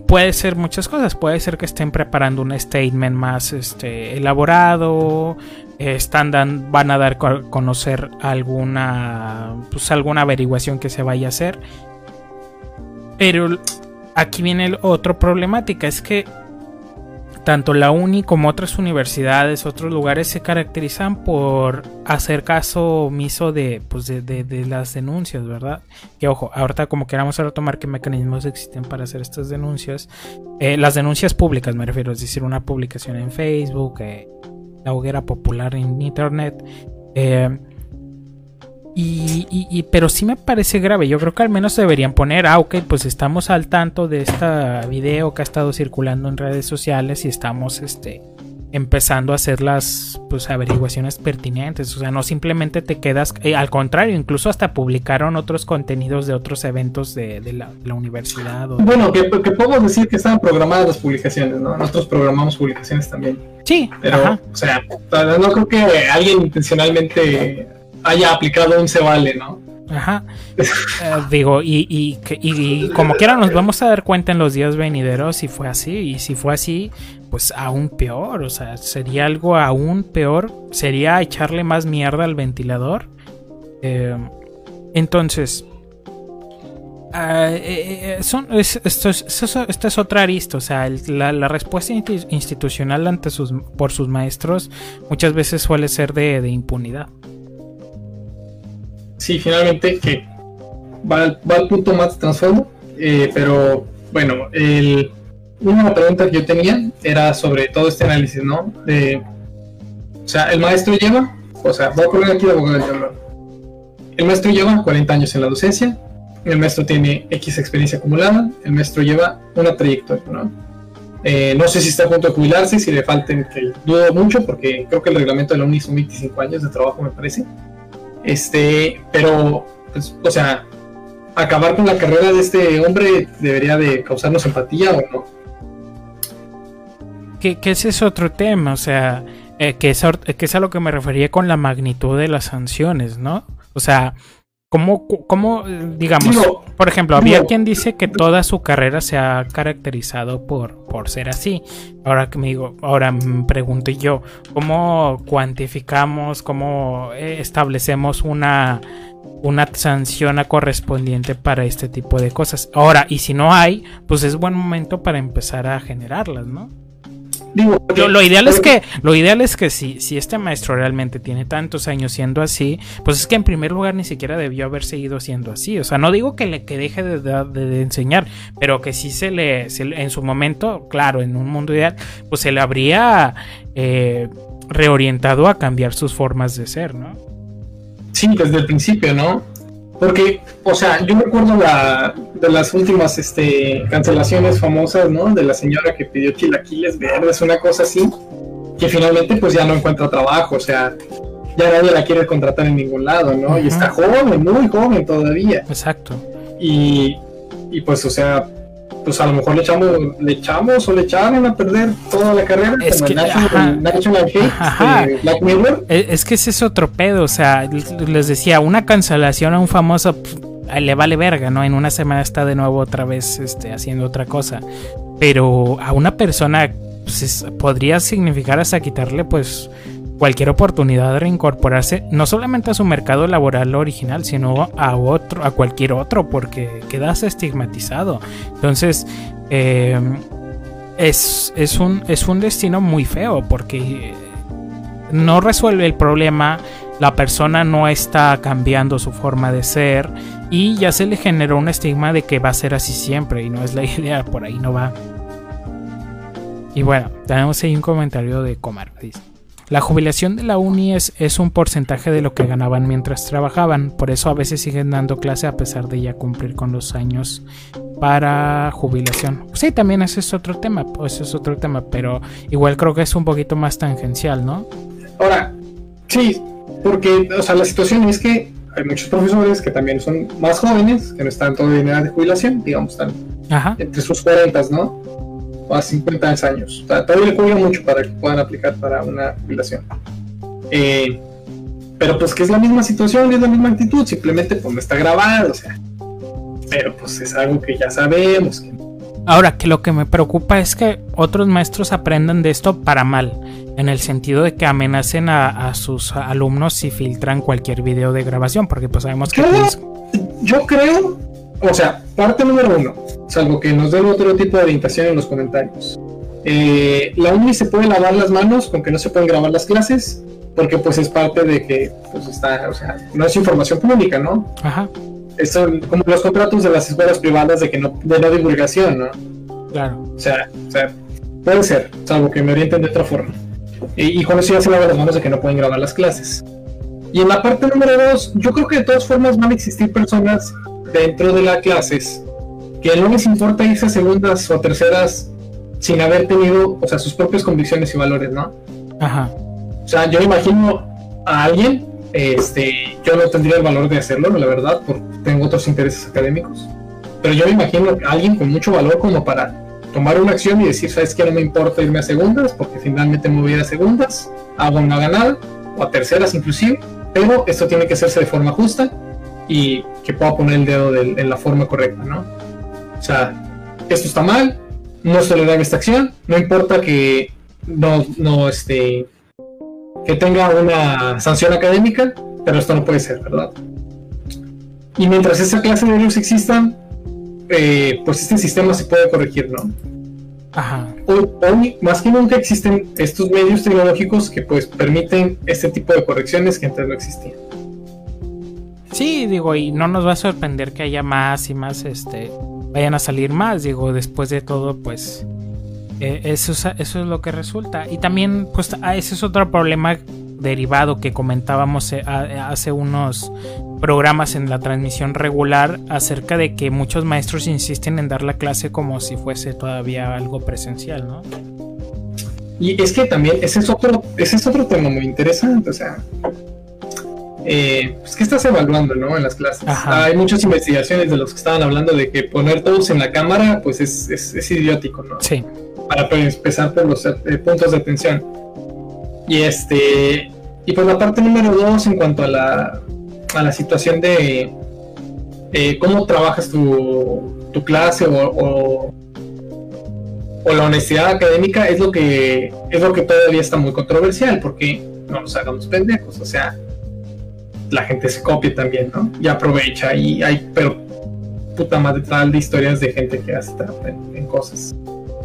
puede ser muchas cosas. Puede ser que estén preparando un statement más este, elaborado. Están van a dar a conocer alguna, pues, alguna averiguación que se vaya a hacer. Pero aquí viene el otro problemática. Es que tanto la uni como otras universidades, otros lugares se caracterizan por hacer caso omiso de, pues de, las denuncias, ¿verdad? Que ojo, ahorita como queramos retomar qué mecanismos existen para hacer estas denuncias. Eh, las denuncias públicas me refiero, es decir, una publicación en Facebook, eh, la hoguera popular en Internet. Eh, y, pero sí me parece grave. Yo creo que al menos deberían poner, ah, ok, pues estamos al tanto de este video que ha estado circulando en redes sociales y estamos este, empezando a hacer las pues, averiguaciones pertinentes. O sea, no simplemente te quedas, eh, al contrario, incluso hasta publicaron otros contenidos de otros eventos de, la, universidad. Bueno, que, podemos decir que estaban programadas las publicaciones, ¿no? Nosotros programamos publicaciones también. Sí, pero, o sea, no creo que alguien intencionalmente haya aplicado un se vale, ¿no? Ajá. Eh, digo, y, y, y, como quiera nos vamos a dar cuenta en los días venideros si fue así. Y si fue así, pues aún peor. O sea, sería algo aún peor. Sería echarle más mierda al ventilador. Eh, entonces, ah, eh, son, esto, es, otra arista. O sea, la, respuesta institucional ante sus, por sus maestros muchas veces suele ser de, de impunidad sí, finalmente que va, al, punto más de trasfondo, eh, pero bueno, el, una pregunta que yo tenía era sobre todo este análisis, ¿no? o sea, el maestro lleva, o sea, voy a poner aquí abogado del El maestro lleva 40 años en la docencia, el maestro tiene X experiencia acumulada, el maestro lleva una trayectoria, ¿no? Eh, no sé si está a punto de jubilarse, si le falten, que dudo mucho, porque creo que el reglamento de la UNI son 25 años de trabajo, me parece. Este, pero, pues, o sea, acabar con la carrera de este hombre debería de causarnos empatía o no. Que, ese es otro tema, o sea, eh, que, es, que es a lo que me refería con la magnitud de las sanciones, ¿no? O sea, ¿Cómo, cómo digamos, por ejemplo, había quien dice que toda su carrera se ha caracterizado por, por ser así. Ahora que me digo, ahora me pregunto yo, ¿cómo cuantificamos, cómo eh, establecemos una, una sanción correspondiente para este tipo de cosas? Ahora, y si no hay, pues es buen momento para empezar a generarlas, ¿no? Lo, ideal es que, lo ideal es que si, si este maestro realmente tiene tantos años siendo así, pues es que en primer lugar ni siquiera debió haber seguido siendo así. O sea, no digo que le que deje de, enseñar, pero que sí se le, en su momento, claro, en un mundo ideal, pues se le habría eh, reorientado a cambiar sus formas de ser, ¿no? Sí, desde el principio, ¿no? Porque, o sea, yo recuerdo la, de las últimas este, cancelaciones famosas, ¿no? De la señora que pidió chilaquiles verdes, una cosa así, que finalmente pues ya no encuentra trabajo, o sea, ya nadie la quiere contratar en ningún lado, ¿no? Y está joven, muy joven todavía. Exacto. Y, y pues, o sea, pues a lo mejor le echamos, le echamos o le echaron a perder toda la carrera. Es que, Es, que ese es otro pedo, o sea, les decía, una cancelación a un famoso le vale verga, ¿no? En una semana está de nuevo otra vez este, haciendo otra cosa. Pero a una persona pues, podría significar hasta quitarle pues cualquier oportunidad de reincorporarse no solamente a su mercado laboral original, sino a otro, a cualquier otro, porque quedas estigmatizado. Entonces, eh, es, es, un, es un destino muy feo, porque no resuelve el problema, la persona no está cambiando su forma de ser y ya se le generó un estigma de que va a ser así siempre y no es la idea, por ahí no va. Y bueno, tenemos ahí un comentario de Comar. Dice. La jubilación de la uni es, un porcentaje de lo que ganaban mientras trabajaban, por eso a veces siguen dando clase a pesar de ya cumplir con los años para jubilación. Sí, también ese es otro tema, pues es otro tema, pero igual creo que es un poquito más tangencial, ¿no? Ahora, sí, porque, o sea, la situación es que hay muchos profesores que también son más jóvenes, que no están todavía en edad de jubilación, digamos, están entre sus 40, ¿no? A 50 años. O sea, todavía le cuelga mucho para que puedan aplicar para una jubilación. Eh, pero pues que es la misma situación, es la misma actitud, simplemente pues no está grabado, o sea. Pero pues es algo que ya sabemos. Ahora, que lo que me preocupa es que otros maestros aprendan de esto para mal, en el sentido de que amenacen a, sus alumnos si filtran cualquier video de grabación, porque pues sabemos que... yo creo o sea, parte número uno, salvo que nos den otro tipo de orientación en los comentarios. Eh, la UNI se puede lavar las manos con que no se pueden grabar las clases, porque pues es parte de que pues está, o sea, no es información pública, ¿no? Ajá. Son como los contratos de las escuelas privadas de que no, de no divulgación, ¿no? Claro. O sea, o sea, puede ser, salvo que me orienten de otra forma. Y, y con eso ya se lavan las manos de que no pueden grabar las clases. Y en la parte número dos, yo creo que de todas formas van a existir personas dentro de las clases que no les importa irse a segundas o terceras sin haber tenido, o sea, sus propias convicciones y valores, ¿no? Ajá. O sea, yo imagino a alguien, este, yo no tendría el valor de hacerlo, la verdad, porque tengo otros intereses académicos, pero yo me imagino a alguien con mucho valor como para tomar una acción y decir, sabes que no me importa irme a segundas, porque finalmente me voy a ir a segundas, hago una ganada, o a terceras inclusive, pero esto tiene que hacerse de forma justa y que pueda poner el dedo en la forma correcta, ¿no? O sea, esto está mal, no se le da esta acción, no importa que no, no, este, que tenga una sanción académica, pero esto no puede ser, ¿verdad? Y mientras esa clase de luz existan, eh, pues este sistema se puede corregir, ¿no? Ajá. Hoy, más que nunca existen estos medios tecnológicos que pues permiten este tipo de correcciones que antes no existían. Sí, digo, y no nos va a sorprender que haya más y más, este, vayan a salir más, digo, después de todo, pues, eh, eso, es, eso es lo que resulta. Y también, pues, ah, ese es otro problema derivado que comentábamos eh, hace unos programas en la transmisión regular acerca de que muchos maestros insisten en dar la clase como si fuese todavía algo presencial, ¿no? Y es que también ese es otro, ese es otro tema muy interesante, o sea, eh, pues, ¿qué estás evaluando ¿no? en las clases? Hay muchas investigaciones de los que estaban hablando de que poner todos en la cámara pues es, es, idiótico, ¿no? Sí. Para empezar por los eh, puntos de atención. Y este y pues la parte número dos en cuanto a la a la situación de eh, cómo trabajas tu, tu clase o, o, o, la honestidad académica es lo que es lo que todavía está muy controversial porque no nos hagamos pendejos, o sea, la gente se copia también, ¿no? Y aprovecha y hay, pero puta madre tal de historias de gente que hace en, en cosas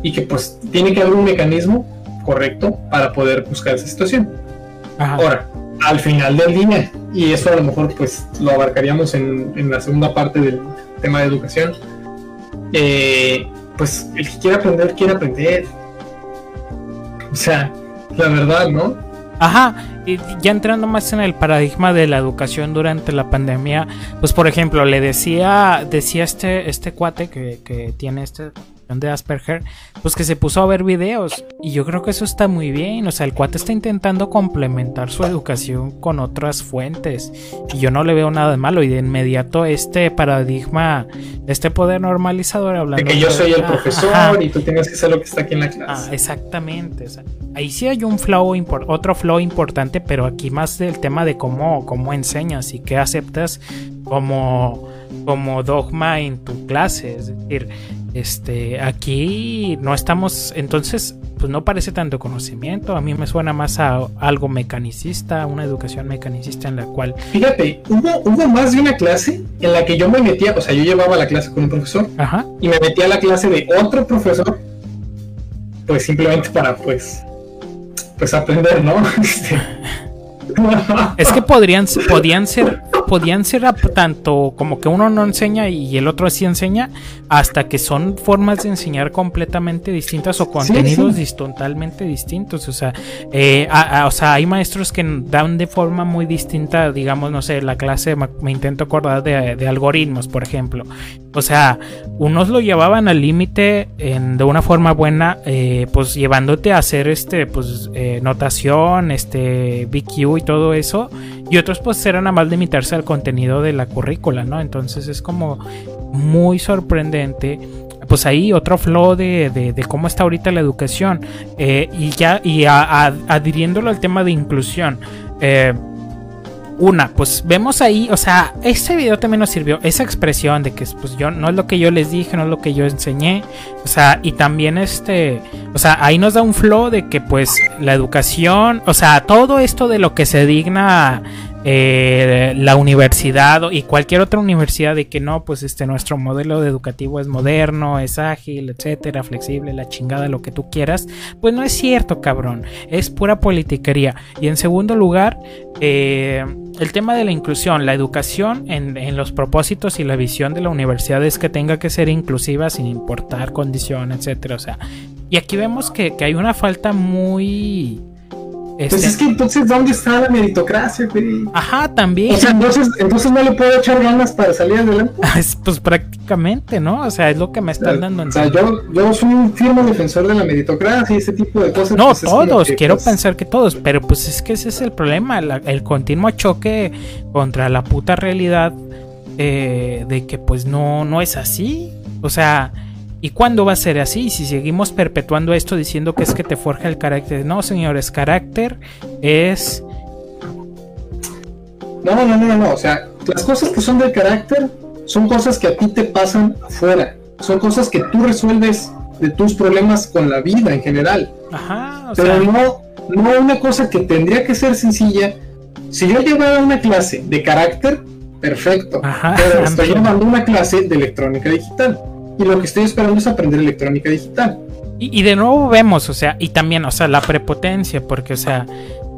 y que pues tiene que haber un mecanismo correcto para poder buscar esa situación. Ahora, al final del día, y eso a lo mejor pues lo abarcaríamos en, en la segunda parte del tema de educación, eh, pues el que quiera aprender, quiere aprender. O sea, la verdad, ¿no? Ajá, ya entrando más en el paradigma de la educación durante la pandemia, pues por ejemplo, le decía, decía este, este cuate que, que tiene este de Asperger, pues que se puso a ver videos. Y yo creo que eso está muy bien. O sea, el cuate está intentando complementar su educación con otras fuentes. Y yo no le veo nada de malo. Y de inmediato este paradigma, este poder normalizador hablando. De que yo soy el profesor y tú tienes que ser lo que está aquí en la clase. Ah, exactamente. ahí sí hay un flow, otro flow importante, pero aquí más del tema de cómo, cómo enseñas y qué aceptas como, como dogma en tu clase. Es decir, este, aquí no estamos, entonces, pues no parece tanto conocimiento. A mí me suena más a algo mecanicista, una educación mecanicista en la cual. Fíjate, hubo, hubo más de una clase en la que yo me metía, o sea, yo llevaba la clase con un profesor Ajá. y me metía a la clase de otro profesor, pues simplemente para, pues, pues aprender, ¿no? Este, es que podrían, podían ser podían ser tanto como que uno no enseña y el otro sí enseña, hasta que son formas de enseñar completamente distintas o contenidos totalmente distintos. O sea, eh, o sea, hay maestros que dan de forma muy distinta, digamos, no sé, la clase, me, intento acordar de, algoritmos, por ejemplo. O sea, unos lo llevaban al límite de una forma buena, eh, pues llevándote a hacer este, pues, eh, notación, este, BQ y todo eso y otros pues eran a más limitarse al contenido de la currícula, ¿no? Entonces es como muy sorprendente pues ahí otro flow de, de, cómo está ahorita la educación eh, y ya y adhiriéndolo al tema de inclusión eh, una, pues vemos ahí, o sea, este video también nos sirvió esa expresión de que pues yo no es lo que yo les dije, no es lo que yo enseñé, o sea, y también este, o sea, ahí nos da un flow de que pues la educación, o sea, todo esto de lo que se digna eh, la universidad y cualquier otra universidad de que no, pues este nuestro modelo educativo es moderno, es ágil, etcétera, flexible, la chingada, lo que tú quieras, pues no es cierto, cabrón, es pura politiquería. Y en segundo lugar, eh, el tema de la inclusión, la educación en, los propósitos y la visión de la universidad es que tenga que ser inclusiva sin importar condición, etcétera. O sea, y aquí vemos que, que hay una falta muy pues este, es que entonces, ¿dónde está la meritocracia, Ajá, también. O sea, entonces, entonces no le puedo echar ganas para salir adelante. pues prácticamente, ¿no? O sea, es lo que me están dando. O sea, yo, yo soy un firme defensor de la meritocracia y ese tipo de cosas. No, pues, todos, quiero pues, pensar que todos, pero pues es que ese es el problema, el continuo choque contra la puta realidad eh, de que pues no, no es así. O sea, ¿Y cuándo va a ser así? Si seguimos perpetuando esto diciendo que es que te forja el carácter. No, señores, carácter es... No, no, no, no, no. O sea, las cosas que son del carácter son cosas que a ti te pasan afuera. Son cosas que tú resuelves de tus problemas con la vida en general. Ajá. O Pero no, no una cosa que tendría que ser sencilla. Si yo llevara una clase de carácter, perfecto. Ajá, pero estoy llevando una clase de electrónica digital y lo que estoy esperando es aprender electrónica digital. Y, de nuevo vemos, o sea, y también, o sea, la prepotencia, porque, o sea,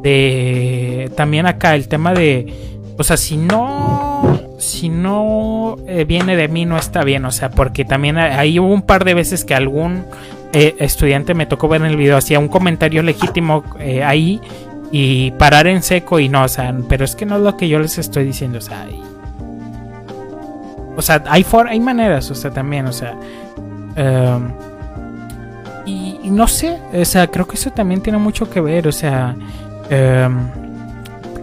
de también acá el tema de, o sea, si no, si no eh, viene de mí no está bien, o sea, porque también ahí hubo un par de veces que algún eh, estudiante me tocó ver en el video, hacía un comentario legítimo eh, ahí y parar en seco y no, o sea, pero es que no es lo que yo les estoy diciendo, o sea, o sea, hay, for hay maneras, o sea, también, o sea. Em, y, no sé, o sea, creo que eso también tiene mucho que ver, o sea. Em,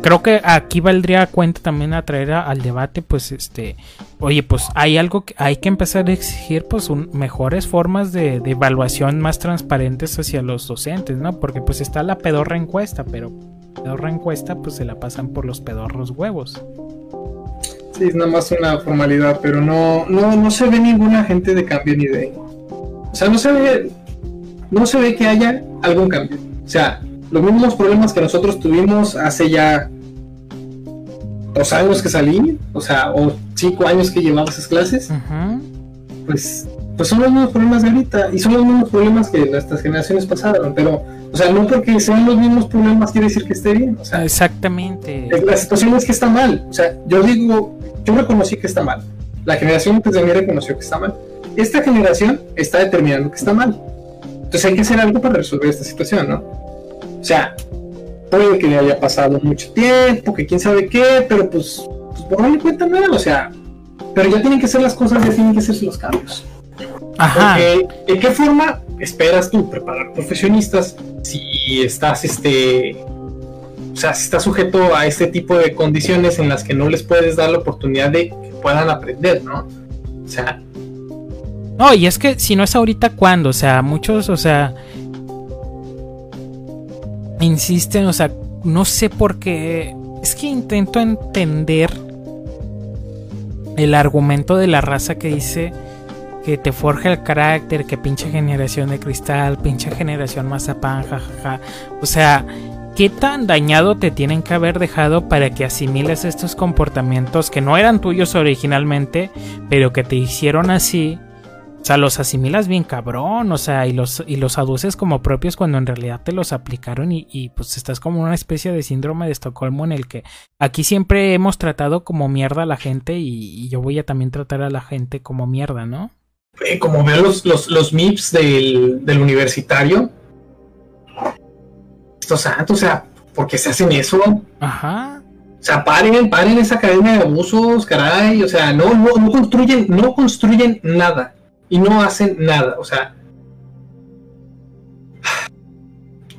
creo que aquí valdría cuenta también atraer al debate, pues, este. Oye, pues hay algo que hay que empezar a exigir, pues, mejores formas de, de, evaluación más transparentes hacia los docentes, ¿no? Porque, pues, está la pedorra encuesta, pero pedorra encuesta, pues se la pasan por los pedorros huevos. Es nada más una formalidad, pero no, no, no se ve ninguna gente de cambio ni de. O sea, no se ve. No se ve que haya algún cambio. O sea, los mismos problemas que nosotros tuvimos hace ya dos años que salí, o sea, o cinco años que llevaba esas clases, pues, pues son los mismos problemas de ahorita y son los mismos problemas que nuestras generaciones pasaron, pero, o sea, no porque sean los mismos problemas quiere decir que esté bien, o sea, exactamente. La situación es que está mal, o sea, yo digo, yo reconocí que está mal, la generación antes de mí reconoció que está mal, esta generación está determinando que está mal, entonces hay que hacer algo para resolver esta situación, ¿no? O sea, puede que le haya pasado mucho tiempo, que quién sabe qué, pero pues, pues por no le cuenta nada, o sea, pero ya tienen que ser las cosas, ya tienen que hacerse los cambios. Ajá. Porque, ¿de qué forma esperas tú preparar profesionistas si estás, este, o sea, si estás sujeto a este tipo de condiciones en las que no les puedes dar la oportunidad de que puedan aprender, ¿no? O sea. No, y es que si no es ahorita, ¿cuándo? O sea, muchos, o sea, insisten, o sea, no sé por qué. Es que intento entender el argumento de la raza que dice que te forja el carácter, que pinche generación de cristal, pinche generación mazapán, jajaja. O sea, ¿qué tan dañado te tienen que haber dejado para que asimiles estos comportamientos que no eran tuyos originalmente, pero que te hicieron así? O sea, los asimilas bien cabrón, o sea, y los, y los aduces como propios cuando en realidad te los aplicaron y, pues estás como una especie de síndrome de Estocolmo en el que aquí siempre hemos tratado como mierda a la gente y, yo voy a también tratar a la gente como mierda, ¿no? Eh, como veo los, los, los MIPS del, del universitario, estos santos, o sea, ¿por qué se hacen eso? Ajá. O sea, paren, paren esa cadena de abusos, caray. O sea, no, no, no construyen, no construyen nada y no hacen nada. O sea,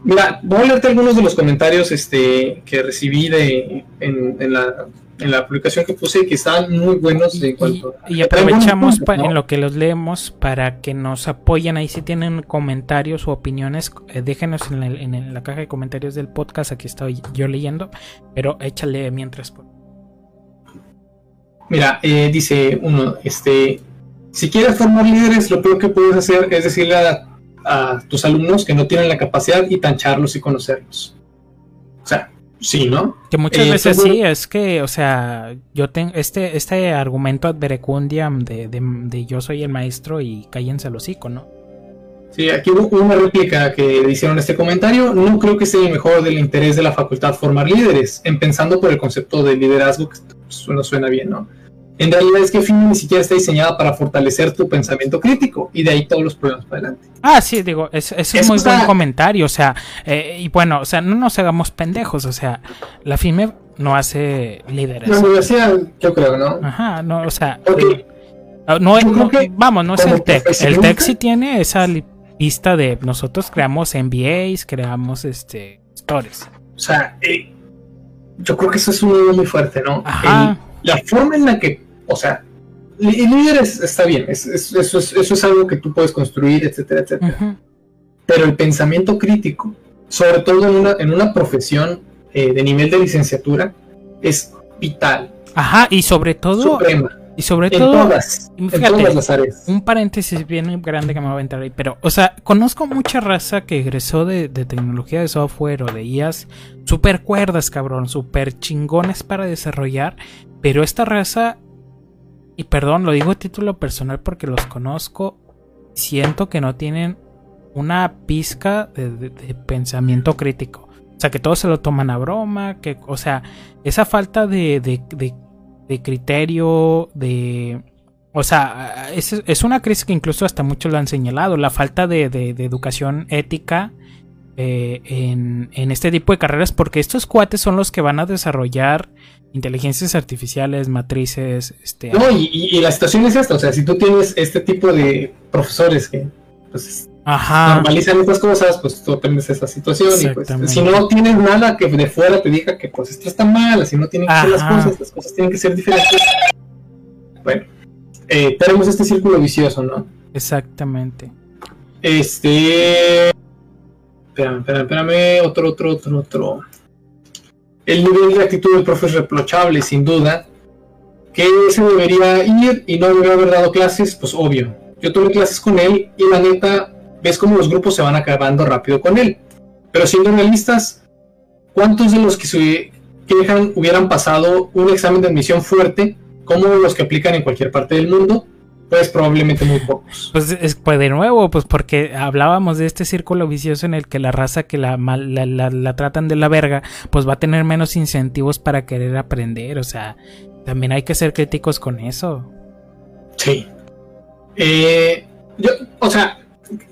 mira, voy a leerte algunos de los comentarios este, que recibí de, en, la, en la publicación que puse que están muy buenos y, cuanto y, aprovechamos en lo que los leemos para que nos apoyen. Ahí si tienen comentarios o opiniones. Eh, déjenos en, en, la caja de comentarios del podcast. Aquí estoy yo leyendo pero échale mientras mira eh, dice uno este si quieres formar líderes, lo peor que puedes hacer es decirle a, tus alumnos que no tienen la capacidad y tancharlos y conocerlos. Sí, ¿no? Que muchas eh, veces sí, es que, o sea, yo tengo este, este argumento ad verecundiam de, de, yo soy el maestro y cállense al hocico, ¿no? Sí, aquí hubo una réplica que hicieron este comentario. No creo que sea el mejor del interés de la facultad formar líderes, en pensando por el concepto de liderazgo, que no suena bien, ¿no? En realidad es que FIMI ni siquiera está diseñada para fortalecer tu pensamiento crítico y de ahí todos los problemas para adelante. Ah, sí, digo, es, es un muy buen comentario, o sea, eh, y bueno, o sea, no nos hagamos pendejos, o sea, la FIME no hace líderes. La universidad, yo creo, ¿no? Ajá, no, o sea, eh, ah, no, vamos, no es el TEC, el TEC sí tiene esa lista de nosotros creamos MBAs, creamos este stories. O sea, eh, yo creo que eso es un nivel muy fuerte, ¿no? Ajá. la forma en la que o sea, el líder está bien, eso, es, algo que tú puedes construir, etcétera, etcétera. Pero el pensamiento crítico, sobre todo en una, en una profesión eh, de nivel de licenciatura, es vital. Ajá, y sobre todo... Y sobre todo, todas, en todas las áreas. Un paréntesis bien grande que me va a entrar ahí, pero, o sea, conozco mucha raza que egresó de, de tecnología de software o de IAS, super cuerdas, cabrón, super chingones para desarrollar, pero esta raza y perdón, lo digo a título personal porque los conozco, siento que no tienen una pizca de, pensamiento crítico. O sea, que todos se lo toman a broma, que, o sea, esa falta de, de criterio, de... O sea, es, es, una crisis que incluso hasta muchos lo han señalado, la falta de, educación ética eh, en, en, este tipo de carreras, porque estos cuates son los que van a desarrollar inteligencias artificiales, matrices, este... No, y, la situación es esta, o sea, si tú tienes este tipo de profesores que pues, normalizan estas cosas, pues tú tienes esa situación y pues si no tienes nada que de fuera te diga que pues esto está mal, así no tienen que ser las cosas, las cosas tienen que ser diferentes. Bueno, eh, tenemos este círculo vicioso, ¿no? Exactamente. Este... Espérame, espérame, espérame, otro, otro, otro, otro. El nivel de actitud del profe es reprochable, sin duda. que se debería ir y no debería haber dado clases, pues obvio. Yo tuve clases con él y la neta, ves cómo los grupos se van acabando rápido con él. Pero siendo realistas, ¿cuántos de los que se quejan hubieran pasado un examen de admisión fuerte como los que aplican en cualquier parte del mundo? Pues probablemente muy pocos. Pues, es, pues de nuevo, pues porque hablábamos de este círculo vicioso en el que la raza que la, la, la, la, tratan de la verga, pues va a tener menos incentivos para querer aprender. O sea, también hay que ser críticos con eso. Sí. Eh, yo, o sea,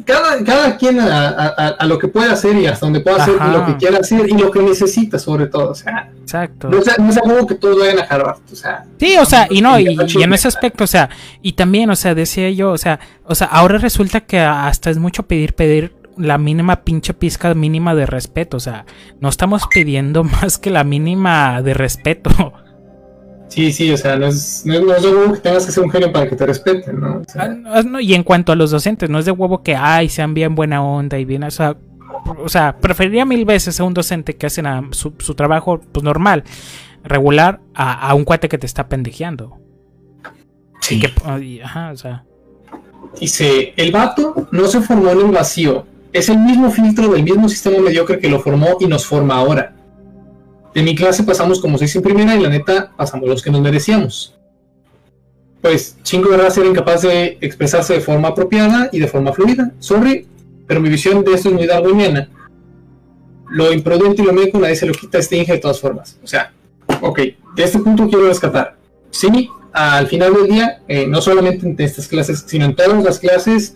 cada, cada quien a, a, lo que pueda hacer y hasta donde pueda hacer lo que quiera hacer y lo que necesita sobre todo. O sea, Exacto. No, es algo que todos vayan a Harvard. O sea, sí, o sea, y no, y, y, en ese aspecto, o sea, y también, o sea, decía yo, o sea, o sea, ahora resulta que hasta es mucho pedir, pedir la mínima pinche pizca mínima de respeto. O sea, no estamos pidiendo más que la mínima de respeto. Sí, sí, o sea, no es, no, es de huevo que tengas que ser un genio para que te respeten, ¿no? Ah, y en cuanto a los docentes, no es de huevo que, ay, sean bien buena onda y bien, o sea, o sea preferiría mil veces a un docente que hace su, su, trabajo pues, normal, regular, a, un cuate que te está pendejeando. Sí. Que, ajá, o sea. Dice, el vato no se formó en el vacío, es el mismo filtro del mismo sistema mediocre que lo formó y nos forma ahora. De mi clase pasamos como seis en primera y la neta pasamos los que nos merecíamos. Pues chingo de era incapaz de expresarse de forma apropiada y de forma fluida. Sorry, pero mi visión de esto es muy darwiniana. Lo imprudente y lo médico nadie se lo quita este Inge de todas formas. O sea, ok, de este punto quiero rescatar. Sí, al final del día, eh, no solamente en estas clases, sino en todas las clases,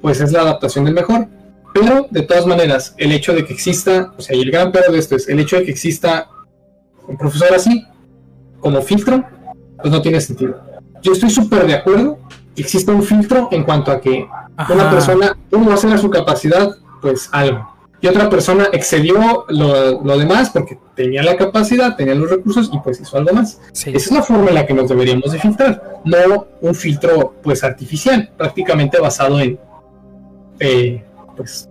pues es la adaptación del mejor. Pero, de todas maneras, el hecho de que exista, o sea, y el gran peor de esto es el hecho de que exista un profesor así, como filtro, pues no tiene sentido. Yo estoy súper de acuerdo que exista un filtro en cuanto a que una persona, uno hacer a su capacidad, pues algo. Y otra persona excedió lo, lo, demás porque tenía la capacidad, tenía los recursos y pues hizo algo más. Esa es la forma en la que nos deberíamos de filtrar, no un filtro pues artificial, prácticamente basado en eh, pues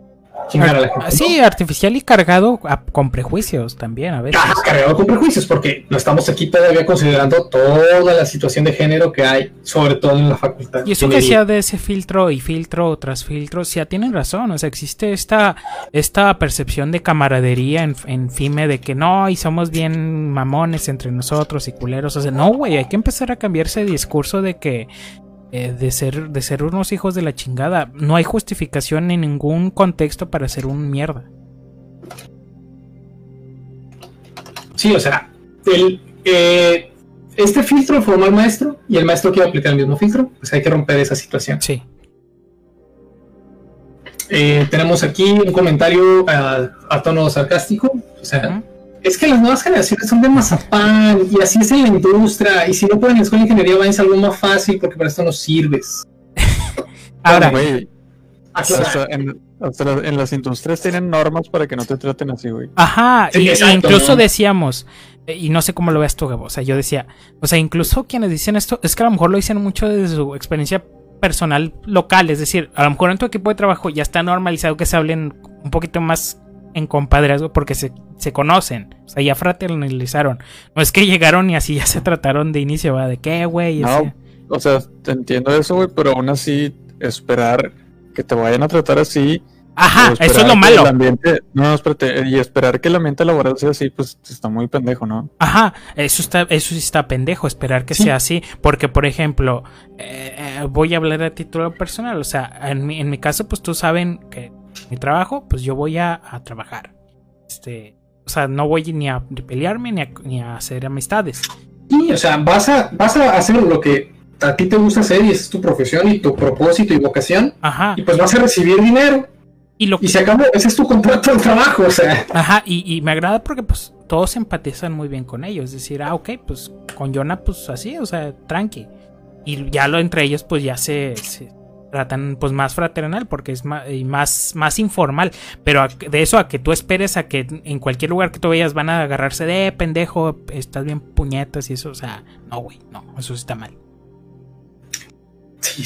chingar a la gente. Sí, artificial y cargado con prejuicios también a veces. cargado con prejuicios, porque no estamos aquí todavía considerando toda la situación de género que hay, sobre todo en la facultad. Y eso que sea de ese filtro y filtro tras filtro, ya tienen razón, o sea, existe esta, esta percepción de camaradería en, en FIME de que no, y somos bien mamones entre nosotros y culeros, o sea, no, güey, hay que empezar a cambiar ese discurso de que eh, de, ser, de ser unos hijos de la chingada. No hay justificación en ningún contexto para ser un mierda. Sí, o sea, el, eh, este filtro formó al maestro y el maestro quiere aplicar el mismo filtro, pues hay que romper esa situación. Sí. Eh, tenemos aquí un comentario a, tono sarcástico. O sea, es que las nuevas generaciones son de mazapán y así es en la industria. Y si no pueden en la escuela de ingeniería, vayan a algo más fácil porque para esto no sirves. Ahora, güey. en, las industrias tienen normas para que no te traten así, güey. Ajá, y, incluso decíamos, eh, y no sé cómo lo veas tú, Gabo, o sea, yo decía, o sea, incluso quienes dicen esto, es que a lo mejor lo dicen mucho desde su experiencia personal local, es decir, a lo mejor en tu equipo de trabajo ya está normalizado que se hablen un poquito más en compadrazgo porque se, se, conocen. O sea, ya fraternizaron. No es que llegaron y así ya se trataron de inicio, ¿va? ¿De qué, güey? No, o sea, te entiendo eso, güey, pero aún así esperar que te vayan a tratar así. Ajá, eso es lo malo. ambiente, no, espérate, y esperar que el ambiente laboral sea así, pues está muy pendejo, ¿no? Ajá, eso está, eso sí está pendejo, esperar que sea así, porque por ejemplo, eh, eh, voy a hablar a título personal, o sea, en mi, en mi caso, pues tú saben que mi trabajo, pues yo voy a, trabajar. Este, o sea, no voy ni a pelearme ni a, hacer amistades. Sí, o sea, vas a, vas a hacer lo que a ti te gusta hacer y es tu profesión y tu propósito y vocación. Ajá. Y pues vas a recibir dinero. Y, lo y se acabó, ese es tu contrato de trabajo, o sea. Ajá, y, me agrada porque pues todos empatizan muy bien con ellos. Es decir, ah, ok, pues con Jonah, pues así, o sea, tranqui. Y ya lo entre ellos, pues ya se tratan pues más fraternal porque es más, más, más informal. Pero de eso a que tú esperes a que en cualquier lugar que tú vayas van a agarrarse de pendejo, estás bien puñetas y eso, o sea, no, güey, no, eso está mal. Sí,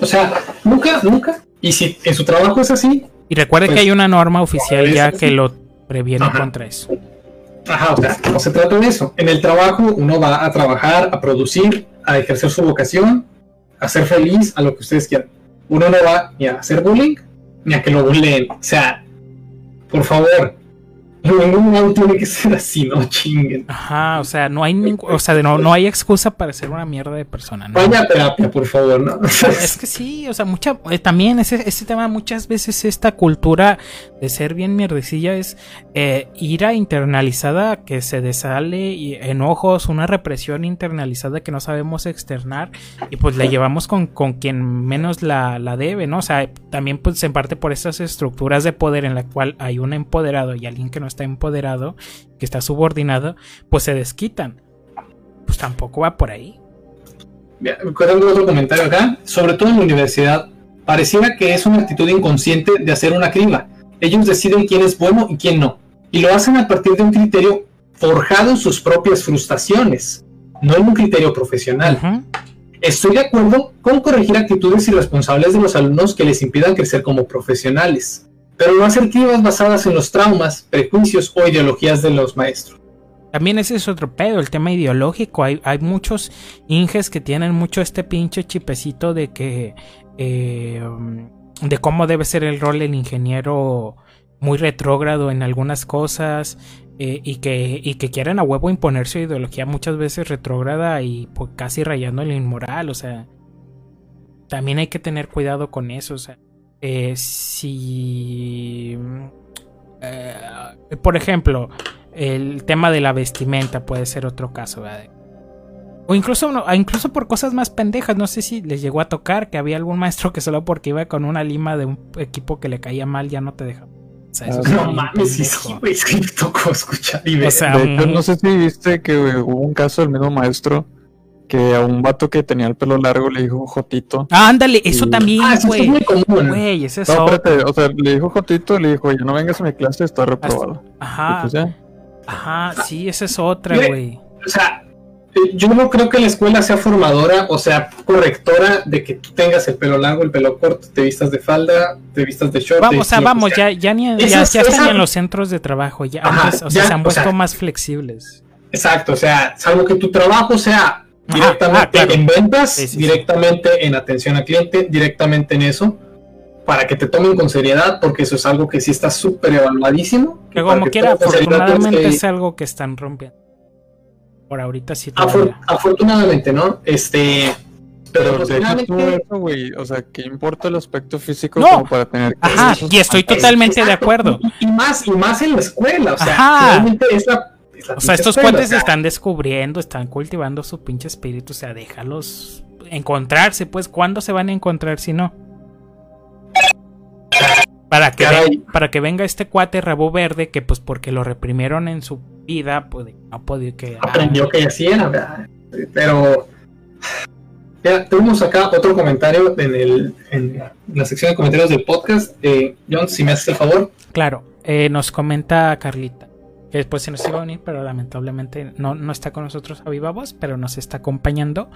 o sea, nunca, nunca. Y si en su trabajo es así. Y recuerde que pues, hay una norma oficial ya que lo previene contra eso. Ajá, o sea, no se trata de eso. En el trabajo uno va a trabajar, a producir, a ejercer su vocación, a ser feliz, a lo que ustedes quieran. Uno no va ni a hacer bullying, ni a que lo bulleen. O sea, por favor, en tiene que ser así, no chinguen. Ajá, o sea, no hay ningún, o sea, no, no hay excusa para ser una mierda de persona, ¿no? Vaya a terapia, por favor, ¿no? Es que sí, o sea, mucha, eh, también ese, ese tema, muchas veces esta cultura de ser bien mierdecilla es eh, ira internalizada que se desale y enojos, una represión internalizada que no sabemos externar y pues la llevamos con, con quien menos la, la debe, ¿no? O sea, también pues en parte por estas estructuras de poder en la cual hay un empoderado y alguien que no está empoderado, que está subordinado, pues se desquitan. Pues tampoco va por ahí. Tengo otro comentario acá, sobre todo en la universidad. Pareciera que es una actitud inconsciente de hacer una criba. Ellos deciden quién es bueno y quién no. Y lo hacen a partir de un criterio forjado en sus propias frustraciones, no en un criterio profesional. Estoy de acuerdo con corregir actitudes irresponsables de los alumnos que les impidan crecer como profesionales, pero no hacer cribas basadas en los traumas, prejuicios o ideologías de los maestros. También ese es otro pedo, el tema ideológico. Hay, hay muchos inges que tienen mucho este pinche chipecito de que. eh, de cómo debe ser el rol del ingeniero muy retrógrado en algunas cosas. eh, y, que, y que quieren a huevo imponer su ideología muchas veces retrógrada y pues, casi rayando el inmoral. O sea. También hay que tener cuidado con eso. O sea. Eh, si. eh, por ejemplo el tema de la vestimenta puede ser otro caso, ¿verdad? O incluso, no- incluso por cosas más pendejas, no sé si les llegó a tocar que había algún maestro que solo porque iba con una lima de un equipo que le caía mal ya no te deja. O sea, eso Ah, es No mames, sí, sí, güey, es que me tocó escuchar y ver. O sea, De hecho, un- no sé si viste que güey, hubo un caso del mismo maestro que a un vato que tenía el pelo largo le dijo Jotito. Ah, ándale, eso también, ah, eso es güey. muy común. Güey, es No, otro. espérate, o sea, le dijo Jotito, le dijo, ya no vengas a mi clase, está reprobado. Ajá, pues ajá, sí, esa es otra, güey. O sea, eh, yo no creo que la escuela sea formadora o sea correctora de que tú tengas el pelo largo, el pelo corto, te vistas de falda, te vistas de short. Vamos, o sea, vamos, sea. ya, ya, ni, ya, ya están esa- en los centros de trabajo, ya, Ajá, antes, o sea, ya, se han o vuelto sea- más flexibles. Exacto, o sea, salvo que tu trabajo sea directamente ah, claro. en ventas, Sí, sí, sí. directamente en atención al cliente, directamente en eso, para que te tomen con seriedad, porque eso es algo que sí está súper evaluadísimo. Que como te quiera, afortunadamente que- es algo que están rompiendo. Por ahorita sí afor- afortunadamente, ¿no? Este, pero, Pero deja tú finalmente- eso, güey. O sea, ¿qué importa el aspecto físico No. como para tener que Ajá, y estoy totalmente de acuerdo. Y, más, y más en la escuela, o sea, Ajá. realmente es la O sea, estos cuates están descubriendo, están cultivando su pinche espíritu. O sea, déjalos encontrarse, pues, ¿cuándo se van a encontrar si no? Para que, ven- para que venga este cuate rabo verde que pues porque lo reprimieron en su vida, pues no ha podido que... aprendió que así era, ¿verdad? Pero ya tenemos acá otro comentario en, el, en la sección de comentarios del podcast. Eh, John, si me haces el favor. Claro, eh, nos comenta Carlita, que después se nos iba a unir, pero lamentablemente no, no está con nosotros a viva voz, pero nos está acompañando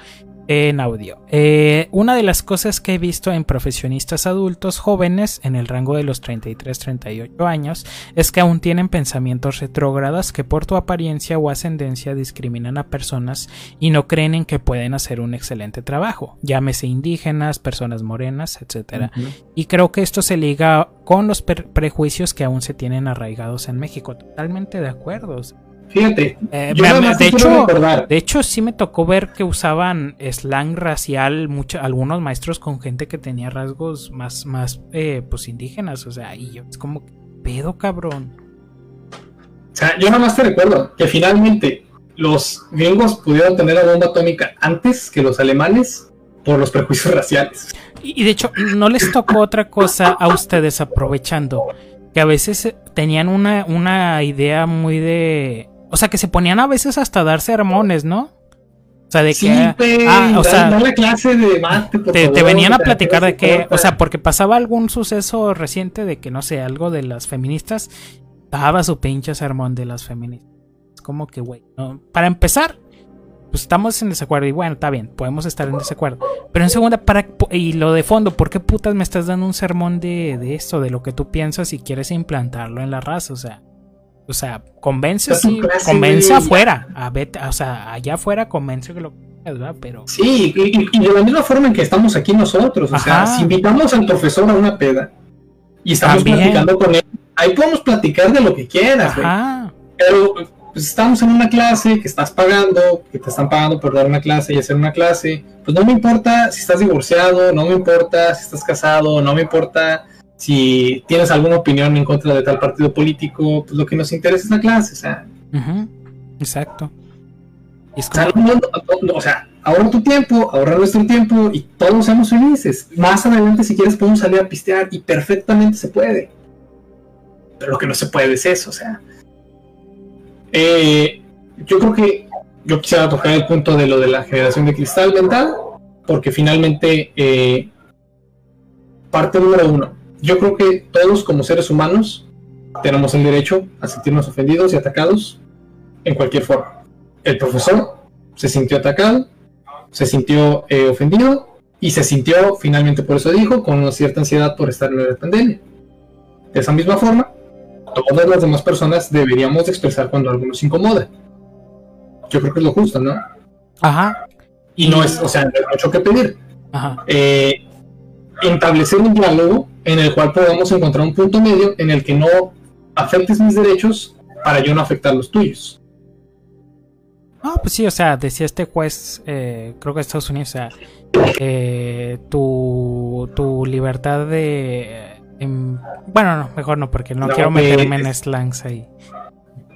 en audio. Eh, una de las cosas que he visto en profesionistas adultos jóvenes en el rango de los 33-38 años es que aún tienen pensamientos retrógradas que por tu apariencia o ascendencia discriminan a personas y no creen en que pueden hacer un excelente trabajo, llámese indígenas, personas morenas, etcétera. Ujú. Y creo que esto se liga con los prejuicios que aún se tienen arraigados en México. Totalmente de acuerdo. Fíjate, eh, yo nada más de, hecho, recordar. de hecho, sí me tocó ver que usaban slang racial mucho, algunos maestros con gente que tenía rasgos más, más eh, pues indígenas. O sea, y yo es como, ¿qué pedo cabrón. O sea, yo nada más te recuerdo que finalmente los gringos pudieron tener la bomba atómica antes que los alemanes por los prejuicios raciales. Y y de hecho, no les tocó otra cosa a ustedes aprovechando. Que a veces eh, tenían una, una idea muy de. O sea, que se ponían a veces hasta a dar sermones, ¿no? O sea, de Sí, que. güey, ah, o sea, la clase de mate, por te, venían a platicar de ¿qué que. O sea, porque pasaba algún suceso reciente de que, no sé, algo de las feministas. Daba su pinche sermón de las feministas. Es como que, güey. ¿no? Para empezar, pues estamos en desacuerdo. Y bueno, está bien, podemos estar en desacuerdo. Pero en segunda, para, y lo de fondo, ¿por qué putas me estás dando un sermón de, de esto, de lo que tú piensas y quieres implantarlo en la raza? O sea, O sea, convence, sí, clase, convence afuera. A vete, o sea, allá afuera convence que lo ¿verdad? Pero. Sí, y, y- de la misma forma en que estamos aquí nosotros. O sea, si invitamos al profesor a una peda y estamos También. platicando con él, ahí podemos platicar de lo que quieras, güey. Pero pues, estamos en una clase que estás pagando, que te están pagando por dar una clase y hacer una clase. Pues no me importa si estás divorciado, no me importa si estás casado, no me importa si tienes alguna opinión en contra de tal partido político. Pues lo que nos interesa es la clase. O sea, Exacto. Es o sea, como- no- no- no, o sea, ahorra tu tiempo, ahorra nuestro tiempo y todos seamos felices. Más adelante, si quieres, podemos salir a pistear y perfectamente se puede. Pero lo que no se puede es eso, o sea. Eh, yo creo que yo quisiera tocar el punto de lo de la generación de cristal mental, porque finalmente, eh, parte número uno, yo creo que todos como seres humanos tenemos el derecho a sentirnos ofendidos y atacados en cualquier forma. El profesor se sintió atacado, se sintió eh, ofendido y se sintió, finalmente por eso dijo, con una cierta ansiedad por estar en la pandemia. De esa misma forma, todas las demás personas deberíamos de expresar cuando algo nos incomoda. Yo creo que es lo justo, ¿no? Ajá. Y no es, o sea, no hay mucho que pedir. Ajá. Eh, establecer un diálogo en el cual podamos encontrar un punto medio en el que no afectes mis derechos para yo no afectar los tuyos. No, pues sí, o sea, decía este juez, eh, creo que de Estados Unidos, o sea, eh, tu, tu libertad de... em, bueno, no, mejor no, porque no, No, quiero meterme en slangs ahí.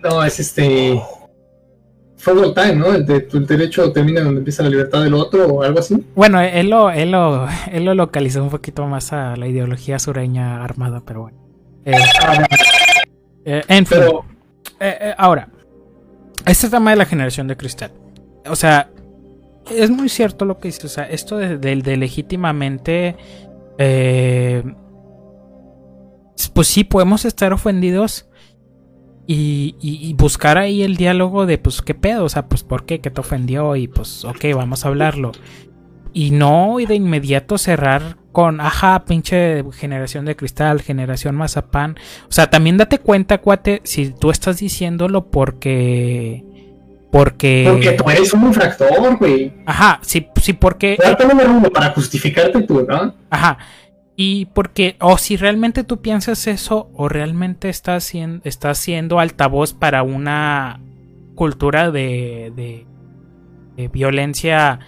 No, es este. Fue time, ¿no? El de tu el derecho termina donde empieza la libertad del otro o algo así. Bueno, él lo, él lo, él lo localizó un poquito más a la ideología sureña armada, pero bueno. Eh, eh, en fin, Pero, eh, ahora, este tema de la generación de cristal. O sea, es muy cierto lo que dice. O sea, esto de, de- de legítimamente. pues sí, podemos estar ofendidos. Y, y- y buscar ahí el diálogo de, pues, ¿qué pedo? O sea, pues, ¿por qué? ¿Qué te ofendió? Y pues, ok, vamos a hablarlo. Y no y de inmediato cerrar con, ajá, pinche generación de cristal, generación mazapán. O sea, también date cuenta, cuate, si tú estás diciéndolo porque... Porque... porque tú eres un infractor, güey. Ajá, sí, sí, porque... Número uno para justificarte tú, ¿no? Ajá. Y porque, o si realmente tú piensas eso, o realmente estás siendo, estás siendo altavoz para una cultura de, de, de violencia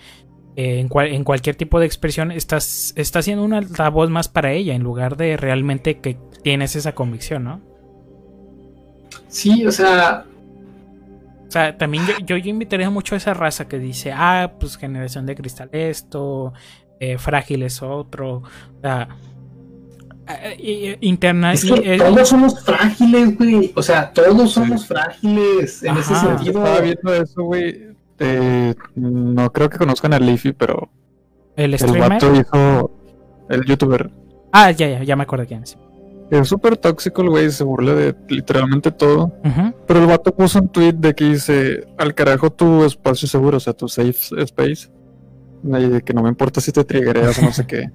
eh, en, cual- en cualquier tipo de expresión, estás, estás siendo un altavoz más para ella, en lugar de realmente que tienes esa convicción, ¿no? Sí, o sea, O sea, también yo, yo, yo invitaría mucho a esa raza que dice, ah, pues generación de cristal esto, eh, frágil es otro. O sea, eh, eh, interna... es que eh, todos somos frágiles, güey. O sea, todos somos frágiles en ese Ajá. Sentido. estaba viendo eso, güey. eh, no creo que conozcan a Leafy, pero el streamer. vato hizo el youtuber. Ah, ya, ya, ya me acuerdo quién es. Es súper tóxico el güey, se burla de literalmente todo. Pero el vato puso un tweet de que dice, al carajo tu espacio seguro, o sea, tu safe space. Y que no me importa si te triggereas o no sé qué.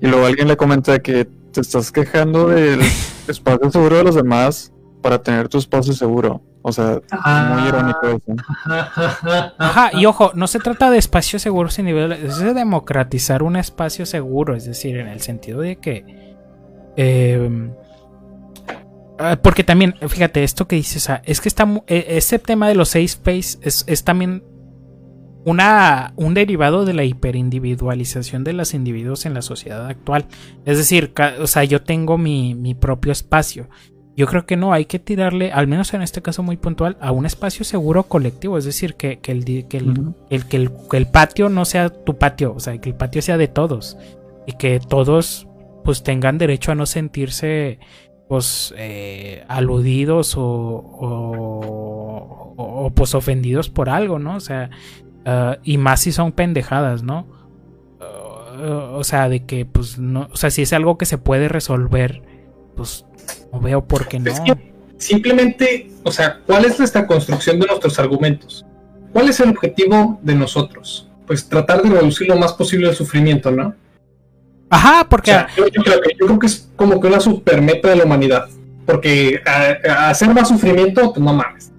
Y luego alguien le comenta que te estás quejando del espacio seguro de los demás para tener tu espacio seguro. O sea, Ah. muy irónico eso. Ajá, y ojo, no se trata de espacios seguros individuales, es de democratizar un espacio seguro, es decir, en el sentido de que... eh, ah, porque también, fíjate, esto que dices, ah, es que está, mu- e- ese tema de los safe space es, es también una, un derivado de la hiperindividualización de los individuos en la sociedad actual. Es decir, o sea, yo tengo mi, mi propio espacio. Yo creo que no, hay que tirarle, al menos en este caso muy puntual, a un espacio seguro colectivo. Es decir, que, que el, que, el, que, el, que el patio no sea tu patio, o sea, que el patio sea de todos. Y que todos pues tengan derecho a no sentirse pues eh, aludidos o, o, o- o, pues ofendidos por algo, ¿no? O sea, ah, y más si son pendejadas, ¿no? Ah, o sea, de que pues no, o sea, si es algo que se puede resolver, pues no veo por qué no. Es que simplemente, o sea, ¿cuál es nuestra construcción de nuestros argumentos? ¿Cuál es el objetivo de nosotros? Pues tratar de reducir lo más posible el sufrimiento, ¿no? Ajá, O porque sea, yo, yo creo que, yo creo que es como que una super meta de la humanidad. porque a, a hacer más sufrimiento, pues no mames.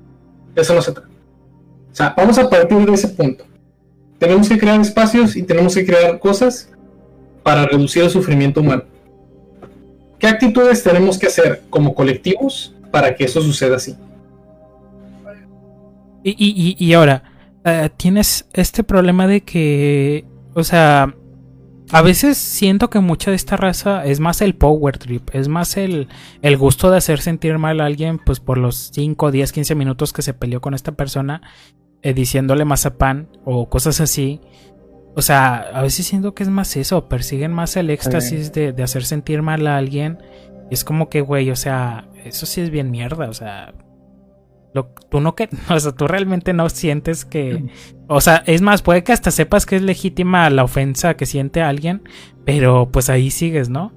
Eso no se trata. O sea, vamos a partir de ese punto. Tenemos que crear espacios y tenemos que crear cosas para reducir el sufrimiento humano. ¿Qué actitudes tenemos que hacer como colectivos para que eso suceda así? Y, y, y ahora, eh, tienes este problema de que, o sea, a veces siento que mucha de esta raza es más el power trip, es más el, el gusto de hacer sentir mal a alguien, pues por los 5, 10, 15 minutos que se peleó con esta persona, eh, diciéndole mazapán o cosas así. O sea, a veces siento que es más eso, persiguen más el éxtasis de, de hacer sentir mal a alguien. Y es como que, güey, o sea, eso sí es bien mierda, o sea, lo, tú no que, o sea, tú realmente no sientes que, o sea, es más, puede que hasta sepas que es legítima la ofensa que siente alguien, pero pues ahí sigues, ¿no?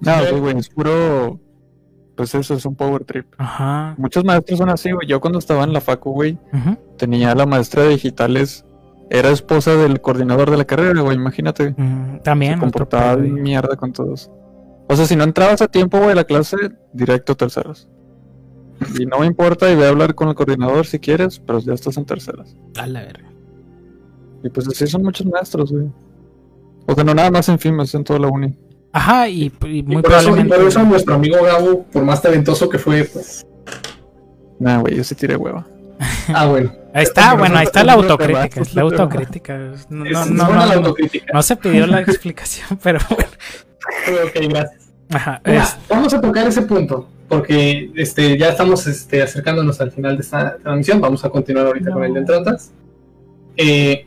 No, sí, güey, es puro, pues eso es un power trip. Ajá. Muchos maestros son así, güey. Yo cuando estaba en la facu, güey, ujú, tenía la maestra de digitales, era esposa del coordinador de la carrera, güey, imagínate. mm, También. Se comportaba de mierda con todos. O sea, si no entrabas a tiempo, güey, a la clase, directo a terceras. Y no me importa, y voy a hablar con el coordinador si quieres, pero ya estás en terceras. A la verga. Y pues así son muchos maestros, güey. O sea, no nada más en FIMES, en toda la uni. Ajá, y, y Y muy por, eso, y por eso nuestro amigo Gabo, por más talentoso que fue, pues. Nah, güey, yo sí tiré hueva. Ah, bueno. Ahí está, Pero bueno, no ahí está la autocrítica, es la autocrítica. No, Es, no, no, no, autocrítica. no se pidió la explicación, pero bueno. Ok, gracias. Ajá, Mira, es- vamos a tocar ese punto, porque este, ya estamos este, acercándonos al final de esta transmisión. Vamos a continuar ahorita No. con el de entradas. Eh,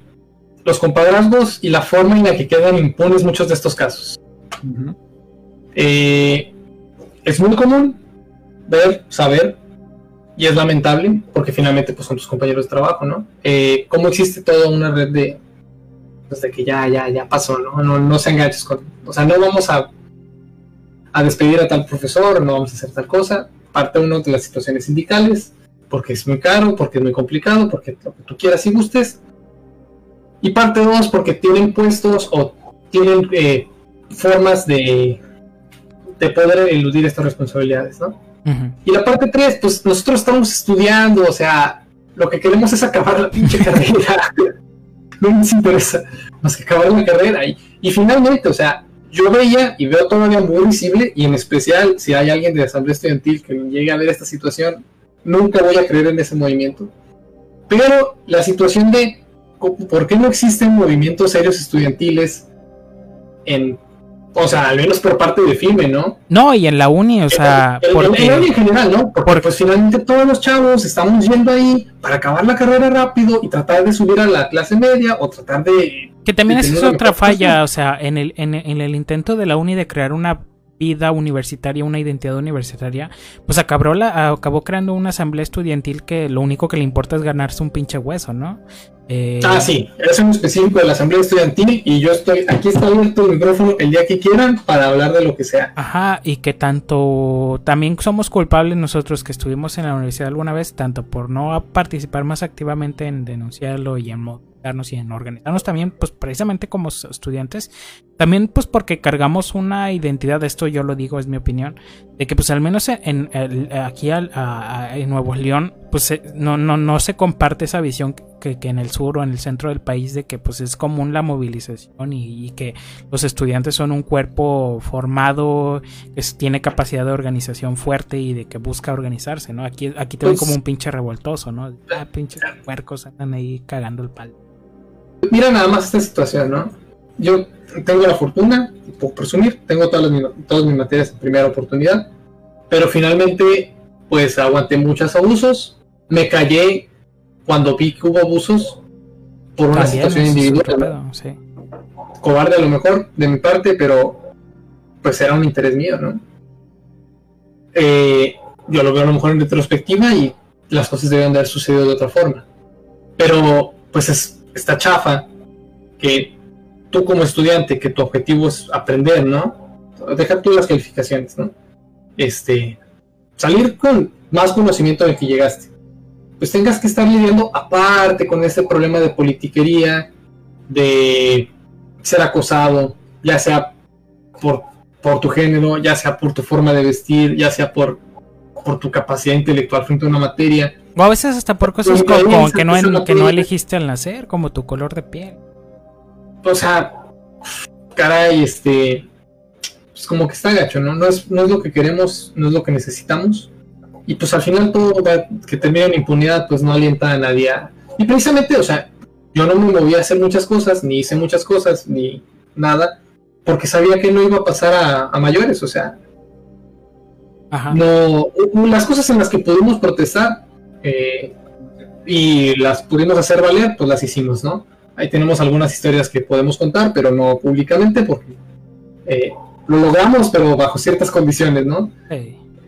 los compadrazgos y la forma en la que quedan impunes muchos de estos casos. Eh, es muy común ver, saber, y es lamentable, porque finalmente pues, son tus compañeros de trabajo, ¿no? Eh, cómo existe toda una red de, pues, de que ya, ya, ya pasó, ¿no? No, no se enganches con... O sea, no vamos a, a despedir a tal profesor, no vamos a hacer tal cosa. Parte uno de las situaciones sindicales, porque es muy caro, porque es muy complicado, porque lo que tú quieras y gustes. Y parte dos, porque tienen puestos o tienen eh, formas de, de poder eludir estas responsabilidades, ¿no? Y la parte 3, pues nosotros estamos estudiando, o sea, lo que queremos es acabar la pinche carrera. no nos interesa más que acabar la carrera. Y, y finalmente, o sea, yo veía y veo todavía muy visible, y en especial si hay alguien de Asamblea Estudiantil que llegue a ver esta situación, nunca voy a creer en ese movimiento. Pero la situación de por qué no existen movimientos serios estudiantiles en, o sea, al menos por parte de FIME, ¿no? No, y en la uni, o sea, El- el- el porque. en general, ¿no? Porque, porque- pues finalmente todos los chavos estamos yendo ahí para acabar la carrera rápido y tratar de subir a la clase media o tratar de... Que también esa es otra posición. falla, o sea, en el, en, en el intento de la uni de crear una vida universitaria, una identidad universitaria, pues acabó, la, acabó creando una asamblea estudiantil que lo único que le importa es ganarse un pinche hueso, ¿no? Eh, Ah, sí, es un específico de la Asamblea Estudiantil y yo estoy, aquí está abierto el micrófono el día que quieran para hablar de lo que sea. Ajá, y que tanto también somos culpables nosotros que estuvimos en la universidad alguna vez, tanto por no participar más activamente en denunciarlo y en movilizarnos y en organizarnos también, pues precisamente como estudiantes, también pues porque cargamos una identidad, esto yo lo digo, es mi opinión, de que pues al menos en, aquí al- a- a- en Nuevo León, pues eh, no, no, no se comparte esa visión que, que en el sur o en el centro del país de que pues es común la movilización y, y que los estudiantes son un cuerpo formado, que tiene capacidad de organización fuerte y de que busca organizarse, ¿no? Aquí, aquí te ven Pues- como un pinche revoltoso, ¿no? Ah, pinches puercos andan ahí cagando el palo. Mira nada más esta situación, ¿no? Yo tengo la fortuna, por presumir, tengo todas, las, todas mis materias en primera oportunidad, pero finalmente pues aguanté muchos abusos, me callé cuando vi que hubo abusos por una También situación individual. cobarde a lo mejor de mi parte, pero pues era un interés mío, ¿no? Eh, yo lo veo a lo mejor en retrospectiva y las cosas deben de haber sucedido de otra forma. Pero pues es, está chafa que tú como estudiante, que tu objetivo es aprender, ¿no? Deja tú las calificaciones, ¿no? Este, salir con más conocimiento del que llegaste. Pues tengas que estar lidiando aparte con este problema de politiquería, de ser acosado, ya sea por, por tu género, ya sea por tu forma de vestir, ya sea por por tu capacidad intelectual frente a una materia. O a veces hasta por cosas como, que, no, que no elegiste al nacer, como tu color de piel. O sea, caray, este, pues como que está gacho, ¿no? No es, no es lo que queremos, no es lo que necesitamos. Y pues al final todo que termine en impunidad, pues no alienta a nadie a... Y precisamente, o sea, yo no me moví a hacer muchas cosas, ni hice muchas cosas, ni nada, porque sabía que no iba a pasar a, a mayores, o sea, Ajá. no las cosas en las que pudimos protestar eh, y las pudimos hacer valer pues las hicimos no ahí tenemos algunas historias que podemos contar pero no públicamente porque eh, lo logramos pero bajo ciertas condiciones no.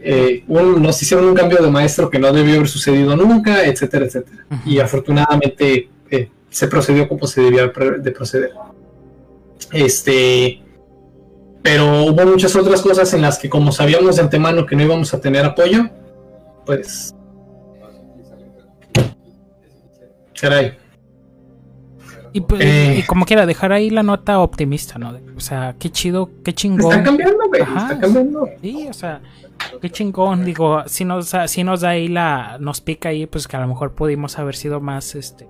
Eh, un- nos hicieron un cambio de maestro que no debió haber sucedido nunca etcétera etcétera y afortunadamente eh, se procedió como se debía de proceder. Este, pero hubo muchas otras cosas en las que como sabíamos de antemano que no íbamos a tener apoyo, pues caray. Y, pues, Eh. y como quiera, dejar ahí la nota optimista, ¿no? O sea, qué chido, qué Está chingón. cambiando, güey, Ajá, está cambiando. Sí, o sea, qué chingón. Digo, si nos, da- si nos da ahí la. Nos pica ahí, pues que a lo mejor pudimos haber sido más, este.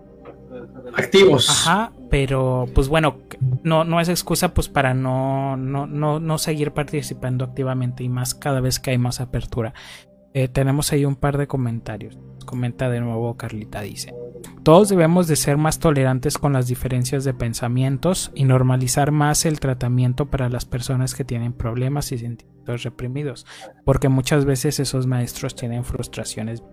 Activos. Ajá, pero pues bueno, no, no es excusa pues para no, no, no, no seguir participando activamente y más cada vez que hay más apertura. Eh, tenemos ahí un par de comentarios. Comenta de nuevo Carlita, dice. Todos debemos de ser más tolerantes con las diferencias de pensamientos y normalizar más el tratamiento para las personas que tienen problemas y sentimientos reprimidos, porque muchas veces esos maestros tienen frustraciones.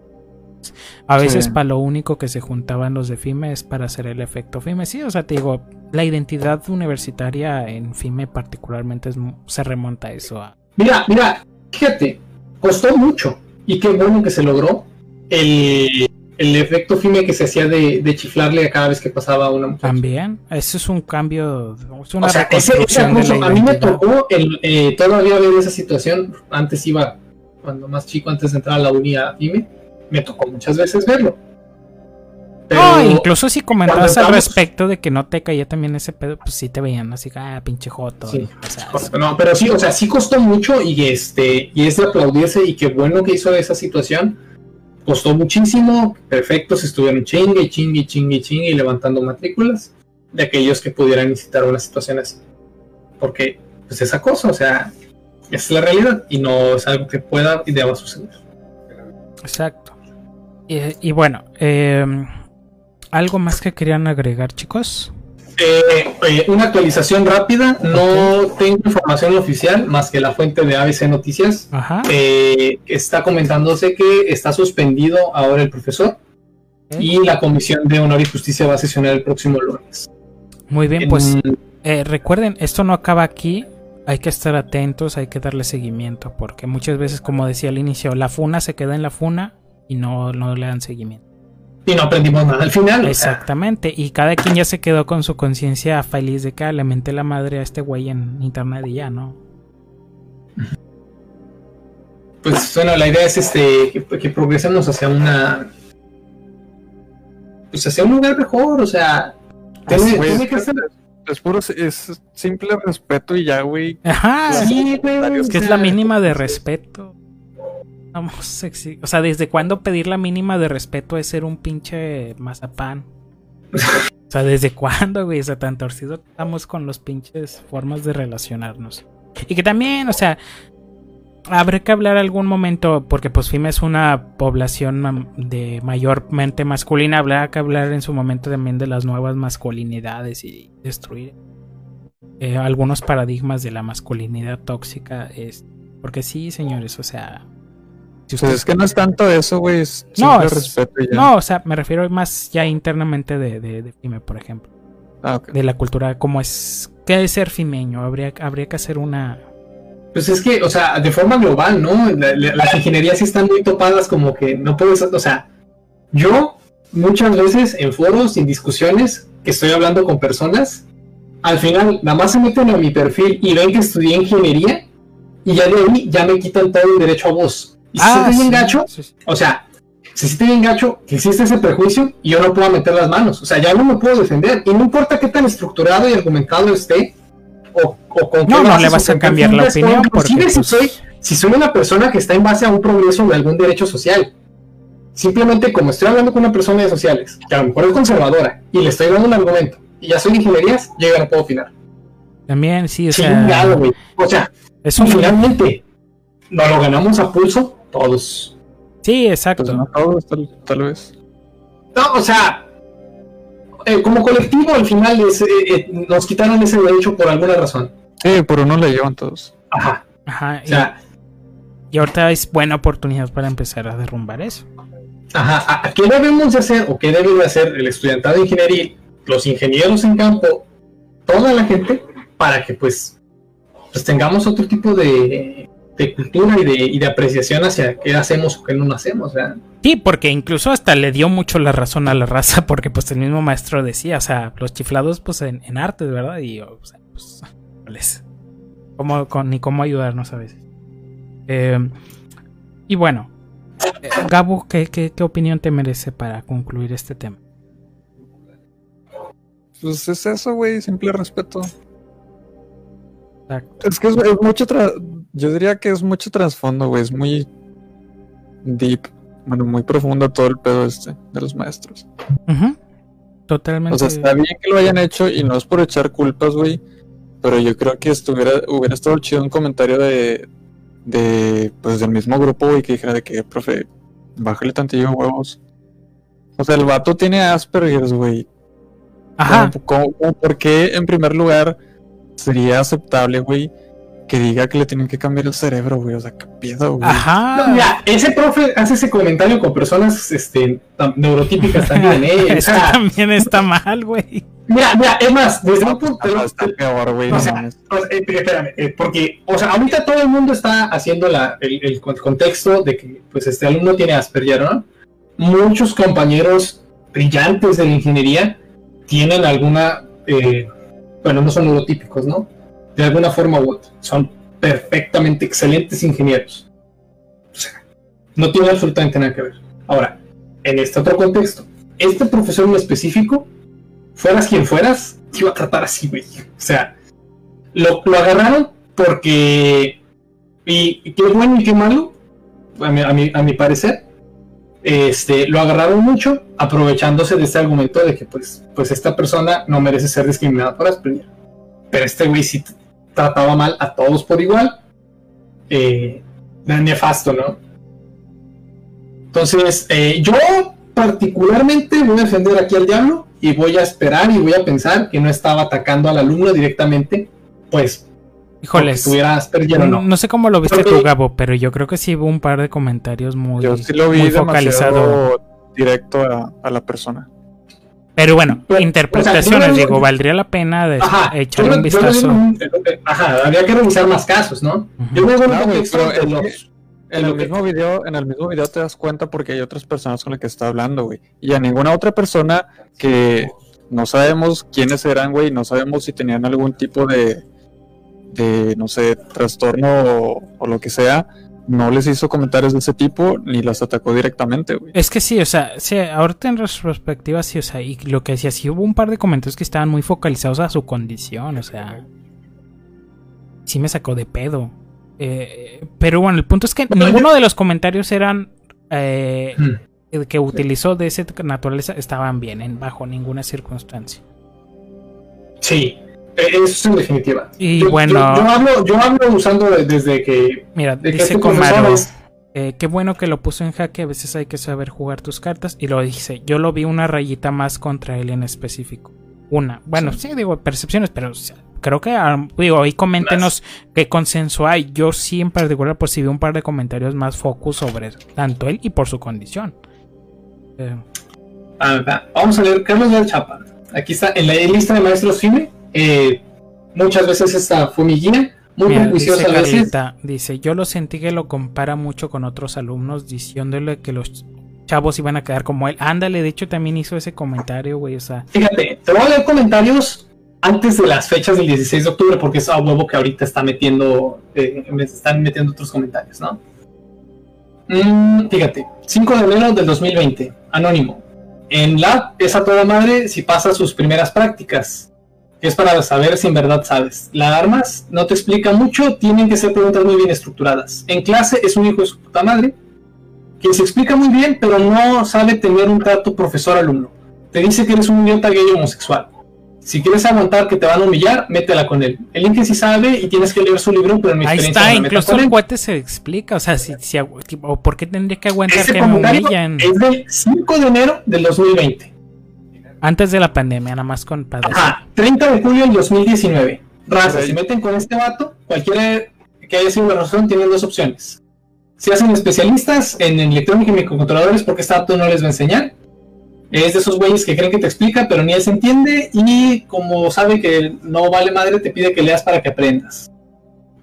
A veces Sí. para lo único que se juntaban los de FIME es para hacer el efecto FIME. Sí, o sea, te digo, la identidad universitaria en FIME particularmente es se remonta a eso. a- Mira, mira, fíjate, costó mucho y qué bueno que se logró el, el efecto FIME que se hacía de, de chiflarle a cada vez que pasaba una mujer. También, eso es un cambio, es una O sea, ese, a mí me tocó el, eh, todavía ver esa situación. Antes iba, cuando más chico, antes de entrar a la uni a FIME, me tocó muchas veces verlo. Pero, No, incluso si comentabas al respecto de que no te caía también ese pedo, pues sí te veían así, ah, pinche joto. Sí. o sea, no, pero sí, o sea, sí costó mucho y este, y es de aplaudirse y qué bueno que hizo esa situación. Costó muchísimo, perfectos, estuvieron chingue, chingue, chingue, chingue y levantando matrículas de aquellos que pudieran incitar una situación así. Porque, pues es acoso, o sea, esa es la realidad y no es algo que pueda y deba suceder. Exacto. Y, y bueno, eh, ¿algo más que querían agregar, chicos? Eh, eh, una actualización rápida, no tengo información oficial más que la fuente de ABC Noticias. Ajá. Eh, está comentándose que está suspendido ahora el profesor y la Comisión de Honor y Justicia va a sesionar el próximo lunes. Muy bien, pues En- recuerden, esto no acaba aquí. Hay que estar atentos, hay que darle seguimiento, porque muchas veces, como decía al inicio, la funa se queda en la funa y no, no le dan seguimiento. Y no aprendimos nada al final. o sea, Exactamente, y cada quien ya se quedó con su conciencia feliz de que ah, le menté la madre a este güey en internet y ya, ¿no? pues bueno, la idea es este que, que progresemos hacia una pues hacia un lugar mejor, o sea, tiene, que ser Es puro, es simple respeto y ya, güey. Ajá, Sí, güey, es que es la mínima de respeto. Vamos, o sea, ¿desde cuándo pedir la mínima de respeto es ser un pinche mazapán? O sea, ¿desde cuándo, güey? O sea, tan torcido estamos con los pinches formas de relacionarnos. Y que también, o sea, habrá que hablar algún momento, porque pues FIME es una población de mayormente masculina, habrá que hablar en su momento también de las nuevas masculinidades y destruir eh, algunos paradigmas de la masculinidad tóxica. Es, porque sí, señores, o sea... Si Pues es que no es tanto eso, güey. Es No, es- respeto ya. no, o sea, me refiero más ya internamente de, de, de FIME, por ejemplo. Ah. De la cultura, como es. ¿Qué es ser fimeño? Habría, habría que hacer una. Pues es que, o sea, de forma global, ¿no? La- la- las ingenierías sí están muy topadas como que no puedes, o sea, yo muchas veces en foros, en discusiones, que estoy hablando con personas, al final nada más se meten a mi perfil y ven que estudié ingeniería y ya de ahí ya me quitan todo el derecho a voz. Y se siente bien sí, gacho, sí, sí. o sea, se siente bien gacho que existe ese prejuicio y yo no puedo meter las manos. O sea, ya no me puedo defender. Y no importa qué tan estructurado y argumentado esté, o, o con qué No, no le vas a cambiar la opinión porque si pues, soy si soy una persona que está en base a un progreso de algún derecho social. Simplemente como estoy hablando con una persona de sociales, que a lo mejor es conservadora, y le estoy dando un argumento, y ya soy de ingenierías, yo ya no puedo opinar. También, sí, o sea. O sea, Es un finalmente, nos lo ganamos a pulso todos. Sí, Pues exacto. no todos, tal, tal vez. No, o sea, eh, como colectivo al final es, eh, eh, nos quitaron ese derecho por alguna razón. Sí, por uno le llevan todos. Ajá. Ajá. O sea, Y, y ahorita es buena oportunidad para empezar a derrumbar eso. ajá. ¿a- ¿a ¿Qué debemos de hacer o qué debe de hacer el estudiantado de ingeniería, los ingenieros en campo, toda la gente, para que pues, pues tengamos otro tipo de, de cultura y de, y de apreciación hacia qué hacemos o qué no hacemos? ¿verdad? Sí, porque incluso hasta le dio mucho la razón a la raza, porque pues el mismo maestro decía, o sea, los chiflados pues en, en artes, ¿verdad? Y o sea, pues, les- cómo- con- ni cómo ayudarnos a veces. Eh, y bueno, eh, Gabo, ¿qué, qué, qué opinión te merece para concluir este tema? Pues es eso, güey, simple respeto. Exacto. Es que es, es mucho tra- yo diría que es mucho trasfondo, güey, es muy deep, bueno, muy profundo todo el pedo este de los maestros. Ujú. Totalmente. O sea, está bien que lo hayan hecho y no es por echar culpas, güey, pero yo creo que estuviera, hubiera estado chido un comentario de, de, pues del mismo grupo, güey, que dijera de que, profe, bájale tantillo huevos. O sea, el vato tiene Asperger's, güey. Ajá. ¿Cómo- cómo- cómo- ¿Por qué, en primer lugar, sería aceptable, güey, que diga que le tienen que cambiar el cerebro, güey? O sea, qué pedo, güey. No, Ajá. mira, ese profe hace ese comentario con personas este, neurotípicas también, ¿eh? Eso también está mal, güey. mira, mira, es más, desde un punto. Ajá, está peor, güey. o no sea, sea, eh, espérame, eh, porque, o sea, ahorita todo el mundo está haciendo la, el, el con- contexto de que, pues, este alumno tiene Asperger, ¿no? Muchos compañeros brillantes de la ingeniería tienen alguna, eh, bueno, no son neurotípicos, ¿no? De alguna forma u otra. Son perfectamente excelentes ingenieros. O sea, no tiene absolutamente nada que ver. Ahora, en este otro contexto, este profesor en específico, fueras quien fueras, te iba a tratar así, güey. O sea, lo, agarraron porque. Y, qué bueno y qué malo, a mi, parecer. Este, lo agarraron mucho aprovechándose de este argumento de que pues, pues esta persona no merece ser discriminada por Asperger. Pero este güey sí trataba mal a todos por igual. Eh, nefasto, ¿no? Entonces, eh, yo particularmente voy a defender aquí al diablo y voy a esperar y voy a pensar que no estaba atacando al alumno directamente, pues, Híjoles. tuviera Asperger o No, no. no sé cómo lo viste Porque- tú, Gabo, pero yo creo que sí hubo un par de comentarios muy, Yo sí lo vi muy focalizado. demasiado directo a, a la persona. Pero bueno, Pero, interpretaciones, o sea, yo- digo, valdría la pena de- Ajá, yo un no vistazo. Ajá, habría que revisar más casos, ¿no? Yo No, contexto pero los- En el que- mismo video, en el mismo video te das cuenta porque hay otras personas con las que está hablando, güey. Y a ninguna otra persona que no sabemos quiénes eran, güey, no sabemos si tenían algún tipo de, de no sé, trastorno o, o lo que sea, no les hizo comentarios de ese tipo ni las atacó directamente, güey. Es que sí, o sea, sí, ahorita en retrospectiva sí, o sea, y lo que decía, sí hubo un par de comentarios que estaban muy focalizados a su condición, o sea, sí me sacó de pedo. Eh, pero bueno, el punto es que ninguno de los comentarios eran eh, Hmm. el que utilizó de esa naturaleza estaban bien, en bajo ninguna circunstancia. Sí, eso es en definitiva. Y Yo- bueno- yo, yo hablo, yo hablo usando de- desde que, Mira, de que dice profesor Comaro, eh, qué bueno que lo puso en jaque, a veces hay que saber jugar tus cartas. Y lo dice, yo lo vi una rayita más contra él en específico. Una. Bueno, sí, digo, percepciones, pero o sea, creo que, ah, digo, ahí coméntenos qué consenso hay. Yo sí en particular percibí un par de comentarios más focus sobre tanto él y por su condición. Eh, Ah, va. Vamos a ver, Carlos del Chapa. Aquí está, en la lista de maestros FIME. Eh, muchas veces esta fue mi guía, muy Mira, prejuiciosa dice a veces. Carlita, dice, yo lo sentí que lo compara mucho con otros alumnos diciéndole que los chavos iban a quedar como él. Ándale, de hecho también hizo ese comentario, güey, o sea, Fíjate, te voy a leer comentarios antes de las fechas del 16 de octubre, porque es a huevo que ahorita está metiendo, eh, me están metiendo otros comentarios, ¿no? Mm, fíjate, 5 de enero del 2020, anónimo. En la es a toda madre si pasa sus primeras prácticas. Es para saber si en verdad sabes. La armas no te explica mucho, tienen que ser preguntas muy bien estructuradas. En clase es un hijo de su puta madre, que se explica muy bien, pero no sabe tener un trato profesor-alumno. Te dice que eres un idiota gay homosexual. Si quieres aguantar que te van a humillar, métela con él. El Inge sí sabe y tienes que leer su libro, pero en mi Ahí experiencia está, no incluso el cuate se explica, o sea, si, si o ¿por qué tendría que aguantar Ese que me comentario humillan? es del 5 de enero del 2020. Antes de la pandemia, nada más con padres. Ajá, 30 de julio del 2019. Raza, Ok. si meten con este vato, cualquiera que haya sido la razón, tienen dos opciones. Se hacen especialistas en electrónica y microcontroladores porque este vato no les va a enseñar. Es de esos güeyes que creen que te explica, pero ni él se entiende y como sabe que no vale madre, te pide que leas para que aprendas.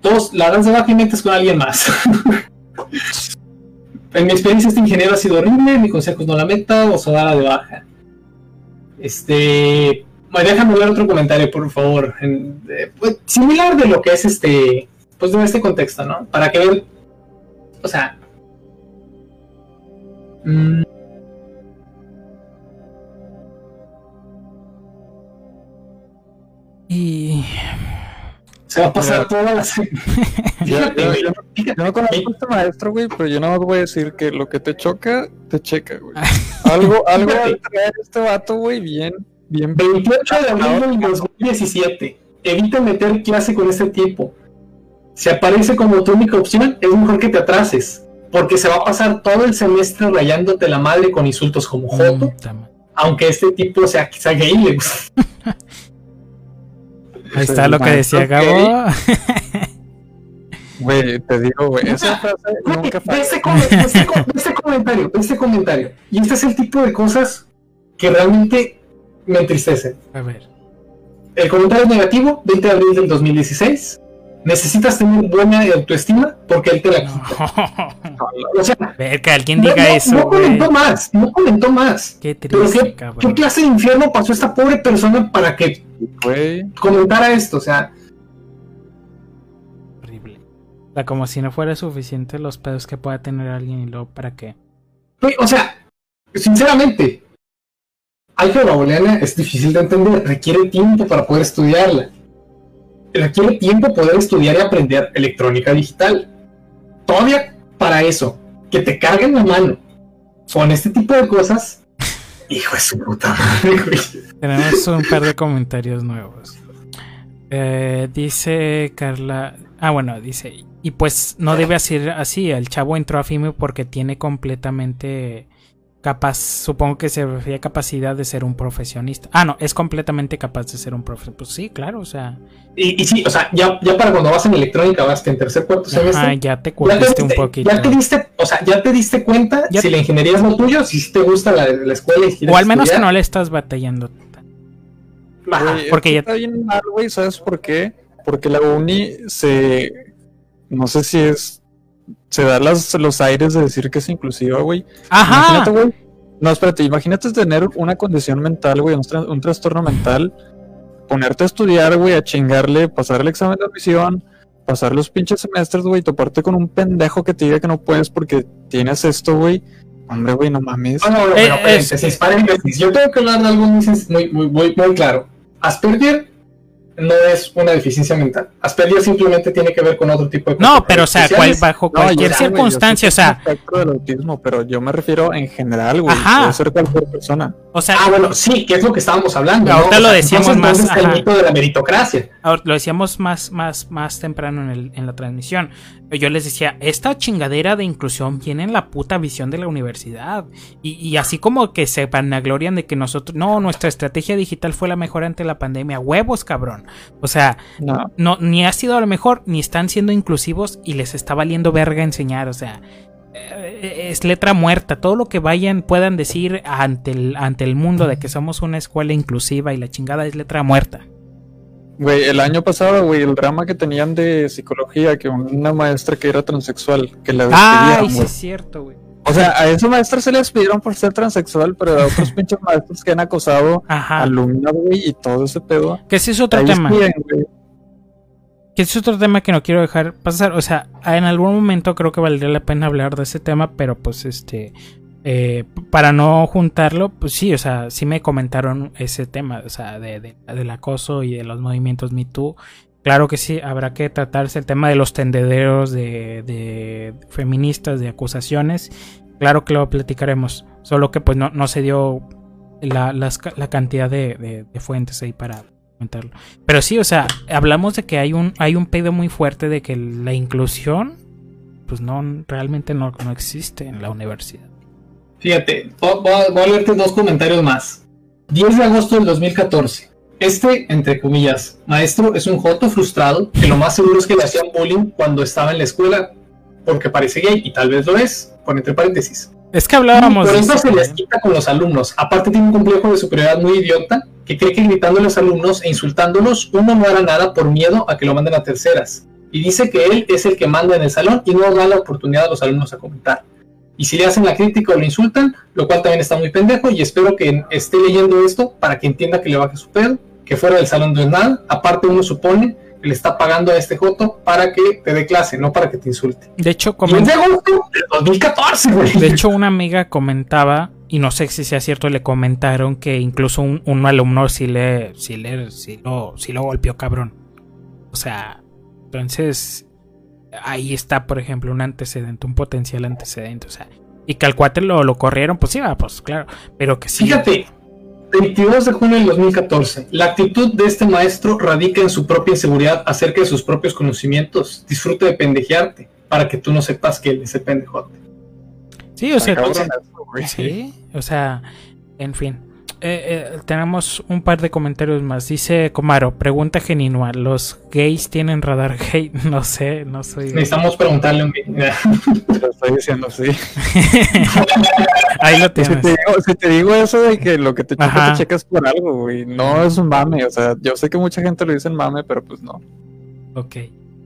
Dos, la de baja y metes con alguien más. en mi experiencia este ingeniero ha sido horrible, mi consejo es no la meta o se da la de baja. Este, déjame ver otro comentario, por favor. Eh, pues, similar de lo que es este, pues de este contexto, ¿no? Para que ver, o sea, mm, Y se va a pasar toda la Yo, no conozco a este maestro, güey, pero yo nada más voy a decir que lo que te choca, te checa, güey. Algo, algo va a traer este vato, güey, bien, bien. 28 de abril del 2017. Evita meter clase con este tipo. Si aparece como tu única opción, es mejor que te atrases. Porque se va a pasar todo el semestre rayándote la madre con insultos como Joto. Puta madre. Aunque este tipo sea quizá gay, le gusta. Ahí Ese está es lo que decía Gabo. Güey, te digo, güey, esa frase nunca Ve falla. com- ve com- ve este comentario, ve este comentario. Y este es el tipo de cosas que realmente me entristecen. A ver. El comentario negativo, 20 de abril del 2016. Necesitas tener buena autoestima porque él te la quita. O sea, Ver que alguien no, diga no- eso, no comentó más, no comentó más. Qué Pero triste, qué, qué cabrón. clase de infierno pasó esta pobre persona para que Güey, comentara esto. O sea, Horrible. O sea, como si no fuera suficiente los pedos que pueda tener alguien y luego para qué. o sea, sinceramente, álgebra booleana es difícil de entender, requiere tiempo para poder estudiarla. Requiere tiempo poder estudiar y aprender electrónica digital. Todavía para eso, que te carguen la mano con este tipo de cosas, hijo de su puta madre. Tenemos un par de comentarios nuevos. Eh, dice Carla. Ah, bueno, dice. Y pues no debe ser así. El chavo entró a FIME porque tiene completamente capaz. Supongo que se refiere a capacidad de ser un profesionista. Ah, no, es completamente capaz de ser un profesionista. Pues sí, claro, o sea. Y, y sí, o sea, ya, ya para cuando vas en electrónica, vas que en tercer cuarto semestre. ya te Ya te, curtiste un poquito. ya te diste, o sea, ya te diste cuenta Ya- si la ingeniería es lo tuyo, si sí te gusta la, la escuela y quieres O al menos que no le estás batallando. Ajá. Porque ya- está bien mal, güey, ¿sabes por qué? Porque la uni se. No sé si es. Se da las, los aires de decir que es inclusiva, güey. Ajá. Imagínate, güey. No, espérate, imagínate tener una condición mental, güey, un, tra- un trastorno mental, ponerte a estudiar, güey, a chingarle, pasar el examen de admisión, pasar los pinches semestres, güey, toparte con un pendejo que te diga que no puedes porque tienes esto, güey. Hombre, güey, no mames. No, no, no, Eh, pero espérense, es- disparen imbéciles. Yo tengo que hablar de algo muy, muy, muy, muy claro. Asperger no es una deficiencia mental. Asperger simplemente tiene que ver con otro tipo de No, pero o sea, cual- bajo No, cualquier yo circunstancia, o sea, del autismo, pero yo me refiero en general, güey. Ajá. Puede ser cualquier persona. o sea, Ah, bueno, sí, que es lo que estábamos hablando. Ahorita ¿no? lo O sea, decíamos entonces, más, el mito de la meritocracia. Ahora, lo decíamos más, más, más temprano en, el- en la transmisión. Yo les decía, esta chingadera de inclusión viene en la puta visión de la universidad. Y, y así como que se vanaglorian de que nosotros, no, nuestra estrategia digital fue la mejor ante la pandemia. Huevos, cabrón. O sea, No. no, ni ha sido lo mejor, ni están siendo inclusivos y les está valiendo verga enseñar. O sea, eh, es letra muerta. Todo lo que vayan, puedan decir ante el, ante el mundo de que somos una escuela inclusiva y la chingada es letra muerta. Güey, el año pasado, güey, el drama que tenían de psicología, que una maestra que era transexual, que la despidieron, sí es cierto, güey. O sea, a esa maestra se le despidieron por ser transexual, pero a otros pinches maestros que han acosado Ajá. alumnos, güey, y todo ese pedo. Que ese es otro tema. Que ese es otro tema que no quiero dejar pasar. O sea, en algún momento creo que valdría la pena hablar de ese tema, pero pues este. eh, para no juntarlo, pues sí, o sea, sí me comentaron ese tema, o sea, de, de- del acoso y de los movimientos Me Too. Claro que sí, habrá que tratarse el tema de los tendederos de, feministas, de acusaciones. Claro que lo platicaremos, solo que pues no, no se dio la, la cantidad de, fuentes ahí para comentarlo. Pero sí, o sea, hablamos de que hay un, hay un pedo muy fuerte de que la inclusión, pues no, realmente no, no existe en la universidad. Fíjate, vo- voy a, voy a leerte dos comentarios más. 10 de agosto del 2014. Este, entre comillas, maestro es un joto frustrado que lo más seguro es que le hacían bullying cuando estaba en la escuela porque parece gay y tal vez lo es, por entre paréntesis. Es que hablábamos Por eso se les quita con los alumnos. Aparte tiene un complejo de superioridad muy idiota que cree que gritando a los alumnos e insultándolos uno no hará nada por miedo a que lo manden a terceras. Y dice que él es el que manda en el salón y no da la oportunidad a los alumnos a comentar. Y si le hacen la crítica o lo insultan, lo cual también está muy pendejo y espero que esté leyendo esto para que entienda que le baje su pedo, que fuera del salón es nada. Aparte uno supone que le está pagando a este joto para que te dé clase, no para que te insulte. De hecho, Y es comen- de agosto del 2014, güey. de hecho, una amiga comentaba, y no sé si sea cierto, le comentaron que incluso un, un alumno sí le, sí le, sí lo, sí lo golpeó cabrón. O sea, entonces ahí está, por ejemplo, un antecedente, un potencial antecedente. O sea, y que al cuate lo, lo corrieron, pues sí, va, pues claro. Pero que sí. Fíjate, 22 de junio del 2014. La actitud de este maestro radica en su propia inseguridad acerca de sus propios conocimientos. Disfruta de pendejearte para que tú no sepas que él es el pendejote. Sí, o sea. Sí, o sea, en fin. Eh, eh, tenemos un par de comentarios más. Dice Comaro, pregunta genuina, ¿los gays tienen radar gay? No sé, no soy... Necesitamos preguntarle un Te lo estoy diciendo, sí. Ahí lo Si te, tienes. digo, si te digo eso de que lo que te checa, Ajá. te checas por algo, güey. No es un mame, o sea, yo sé que mucha gente lo dice en mame, pero pues no. Ok.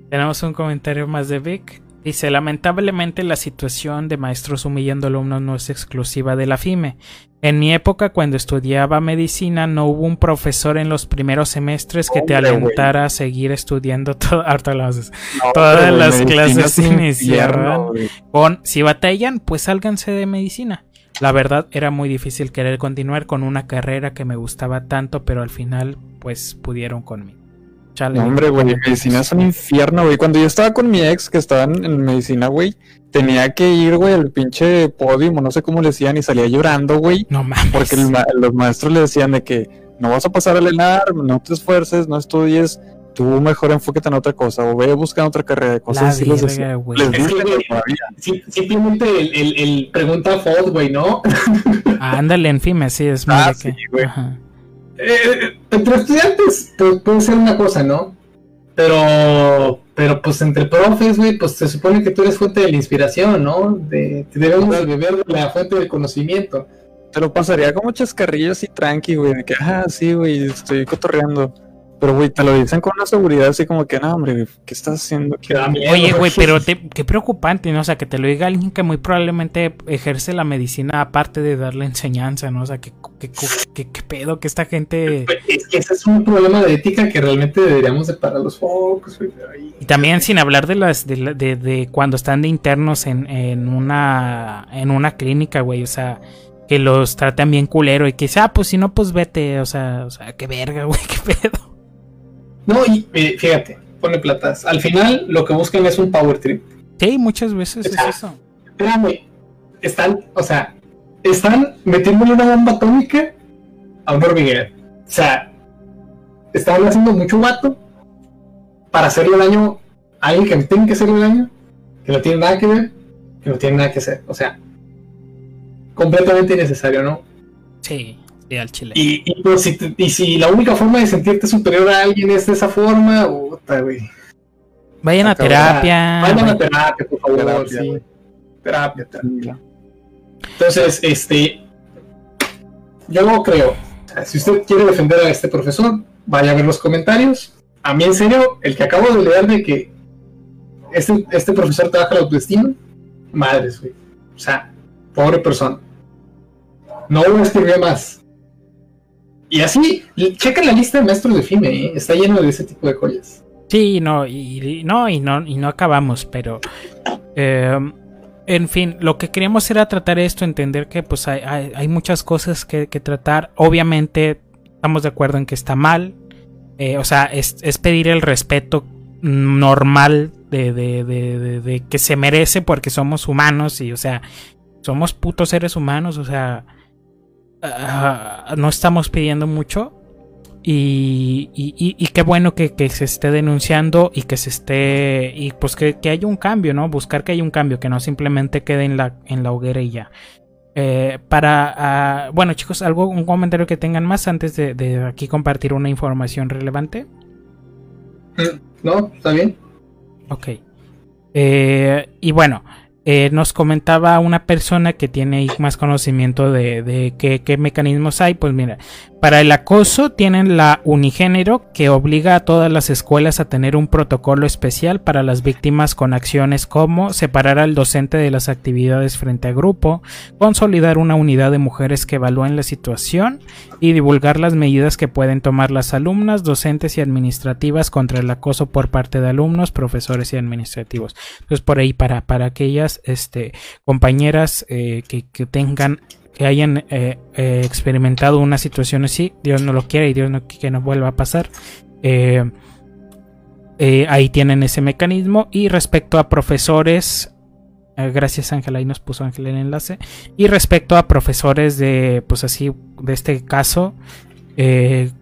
Tenemos un comentario más de Vic. Dice, lamentablemente la situación de maestros humillando alumnos no es exclusiva de la FIME. En mi época, cuando estudiaba medicina, no hubo un profesor en los primeros semestres que te alentara a seguir estudiando. No, Todas las clases güey. con si batallan, pues sálganse de medicina. La verdad era muy difícil querer continuar con una carrera que me gustaba tanto, pero al final pues pudieron conmigo. Chale. No, hombre, güey, medicina es un infierno, güey. Cuando yo estaba con mi ex, que estaba en, en medicina, güey, tenía que ir, güey, al pinche podium, o no sé cómo le decían, y salía llorando, güey, No mames. porque el los maestros le decían de que no vas a pasar a lenar, no te esfuerces, no estudies, tú mejor enfócate en otra cosa, o ve buscando otra carrera, de cosas La así les decía. güey. Les Es que, dicen güey, todavía. Sim- Simplemente el, el, el pregunta FOD, güey, ¿no? Ah, ándale, en fin, sí, es muy Ah, de que- sí, güey. Ajá. Eh, entre estudiantes pues, puede ser una cosa, ¿no? Pero, pero pues entre profes, güey, pues se supone que tú eres fuente de la inspiración, ¿no? De, que debemos de beber la fuente del conocimiento. Te lo pasaría como chascarrillo así tranqui, güey, de que, ah, sí, güey, estoy cotorreando. Pero, güey, te lo dicen con una seguridad así como que, no, hombre, ¿qué estás haciendo miedo. Oye, güey, pero te- qué preocupante, ¿no? O sea, que te lo diga alguien que muy probablemente ejerce la medicina aparte de darle enseñanza, ¿no? O sea, que, que, que- que pedo que esta gente... Es que ese es un problema de ética que realmente deberíamos de parar los focos, güey. Y también sin hablar de las de, la- de- de cuando están de internos en, en una en una clínica, güey, o sea, que los tratan bien culero y que dice, ah, pues si no, pues vete, o sea, o sea, qué verga, güey, qué pedo. No, y eh, fíjate, pone platas. Al final lo que buscan es un power trip. Sí, muchas veces es eso. Espérame, están, o sea, están metiéndole una bomba atómica a un hormiguero. O sea, están haciendo mucho vato para hacerle daño a alguien que tiene que hacerle daño, que no tiene nada que ver, que no tiene nada que hacer. O sea, completamente innecesario, ¿no? Sí, sí, al chile. Y, y, pues, si, te- y si la única forma de sentirte superior a alguien es de esa forma, puta, güey. Vayan a terapia. Vayan a terapia, por favor, Terapia, sí. Terapia, terapia. Entonces, este, yo creo, o sea, si usted quiere defender a este profesor, vaya a ver los comentarios. A mí, en serio, el que acabo de leer de que este, este profesor te baja la autoestima, madres, güey. O sea, pobre persona. No voy a escribir más. Y así, checa la lista de maestros de FIME, ¿eh? está lleno de ese tipo de joyas. Sí, no, y, no, y no, y no acabamos, pero eh, en fin, lo que queríamos era tratar esto, entender que pues hay, muchas cosas que, tratar. Obviamente estamos de acuerdo en que está mal. Eh, o sea, es, pedir el respeto normal de, de, que se merece porque somos humanos y, o sea, somos putos seres humanos, o sea, ah, no estamos pidiendo mucho. Y, y, qué bueno que, se esté denunciando y que se esté. Y pues que, haya un cambio, ¿no? Buscar que haya un cambio, que no simplemente quede en la, en la hoguera y ya. Eh, para. Ah, bueno, chicos, ¿algo, un comentario que tengan más antes de, aquí compartir una información relevante? Mm, no, está bien. Ok. Eh, y bueno, eh, nos comentaba una persona que tiene más conocimiento de, de qué, mecanismos hay. Pues mira, para el acoso tienen la unigénero que obliga a todas las escuelas a tener un protocolo especial para las víctimas con acciones como separar al docente de las actividades frente a grupo, consolidar una unidad de mujeres que evalúen la situación y divulgar las medidas que pueden tomar las alumnas, docentes y administrativas contra el acoso por parte de alumnos, profesores y administrativos. Entonces por ahí para, para aquellas este, compañeras eh, que, que tengan que hayan eh, eh, experimentado una situación así, Dios no lo quiere y Dios no quiere que no vuelva a pasar. Eh, ahí tienen ese mecanismo. Y respecto a profesores, gracias Ángela, ahí nos puso Ángela el enlace. Y respecto a profesores de, pues así, de este caso,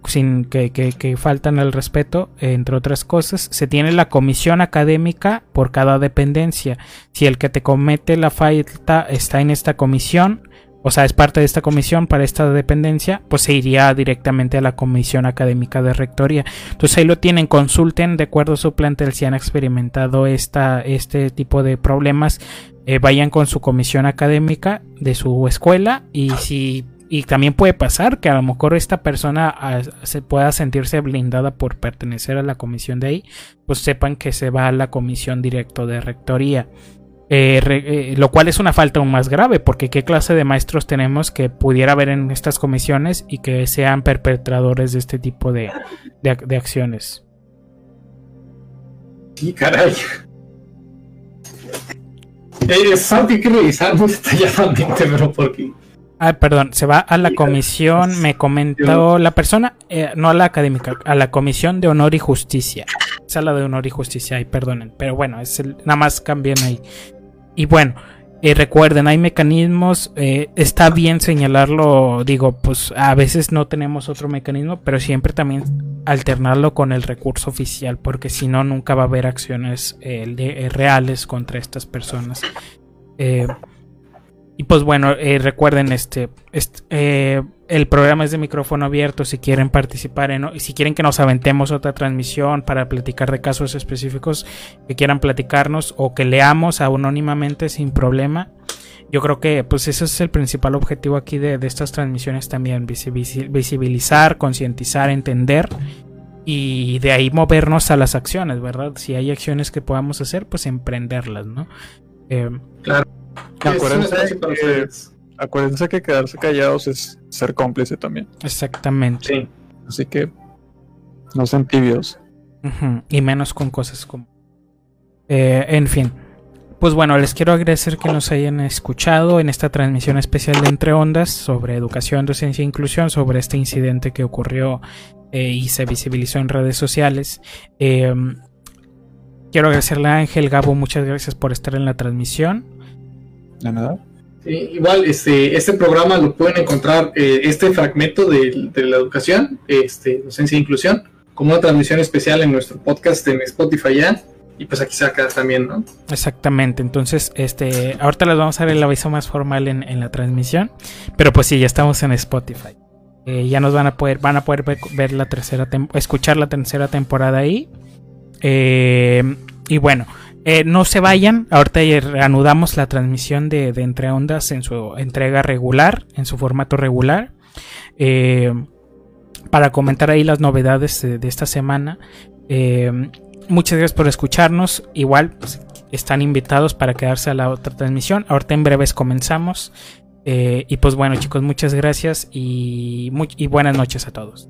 sin que, que, faltan el respeto, entre otras cosas, se tiene la comisión académica por cada dependencia. Si el que te comete la falta está en esta comisión, o sea, es parte de esta comisión para esta dependencia, pues se iría directamente a la comisión académica de rectoría. Entonces ahí lo tienen, consulten de acuerdo a su plantel si han experimentado esta, este tipo de problemas, eh, vayan con su comisión académica de su escuela y si y también puede pasar que a lo mejor esta persona ah, se pueda sentirse blindada por pertenecer a la comisión de ahí, pues sepan que se va a la comisión directo de rectoría. Eh, eh, lo cual es una falta aún más grave, porque qué clase de maestros tenemos que pudiera haber en estas comisiones y que sean perpetradores de este tipo de, de, acciones. Sí, caray. Eh, es que revisar muy detalladamente, pero porque. Ah, perdón, se va a la comisión, me comentó la persona, no a la académica, a la comisión de honor y justicia. Sala de honor y justicia, ay, perdonen, pero bueno, es el, nada más cambian ahí. Y bueno, eh, recuerden, hay mecanismos, eh, está bien señalarlo, digo, pues a veces no tenemos otro mecanismo, pero siempre también alternarlo con el recurso oficial, porque si no, nunca va a haber acciones eh, reales contra estas personas. y pues bueno, recuerden, este, este el programa es de micrófono abierto si quieren participar en si quieren que nos aventemos otra transmisión para platicar de casos específicos que quieran platicarnos o que leamos anónimamente sin problema yo creo que pues ese es el principal objetivo aquí de, estas transmisiones también visibilizar concientizar entender y de ahí movernos a las acciones verdad si hay acciones que podamos hacer pues emprenderlas no eh, claro. Acuérdense que quedarse callados es ser cómplice también. Exactamente. Sí. Así que no sean tibios. Y menos con cosas como... Eh, en fin. Pues bueno, les quiero agradecer que nos hayan escuchado en esta transmisión especial de Entre Ondas sobre educación, docencia e inclusión, sobre este incidente que ocurrió eh, y se visibilizó en redes sociales. Eh, quiero agradecerle a Ángel Gabo, muchas gracias por estar en la transmisión. De nada igual, este, este programa lo pueden encontrar, eh, este fragmento de, la educación, este, docencia e inclusión, como una transmisión especial en nuestro podcast en Spotify ya. Y pues aquí se va a quedar también, ¿no? Exactamente. Entonces, este, ahorita les vamos a dar el aviso más formal en, la transmisión. Pero pues sí, ya estamos en Spotify. Eh, ya nos van a poder, van a poder ver, la tercera escuchar la tercera temporada ahí. Eh, y bueno, eh, no se vayan, ahorita reanudamos la transmisión de, Entre Ondas en su entrega regular, en su formato regular. Eh, para comentar ahí las novedades de, esta semana. Eh, muchas gracias por escucharnos. Igual pues, están invitados para quedarse a la otra transmisión. Ahorita en breves comenzamos. y pues bueno chicos, muchas gracias y buenas noches a todos.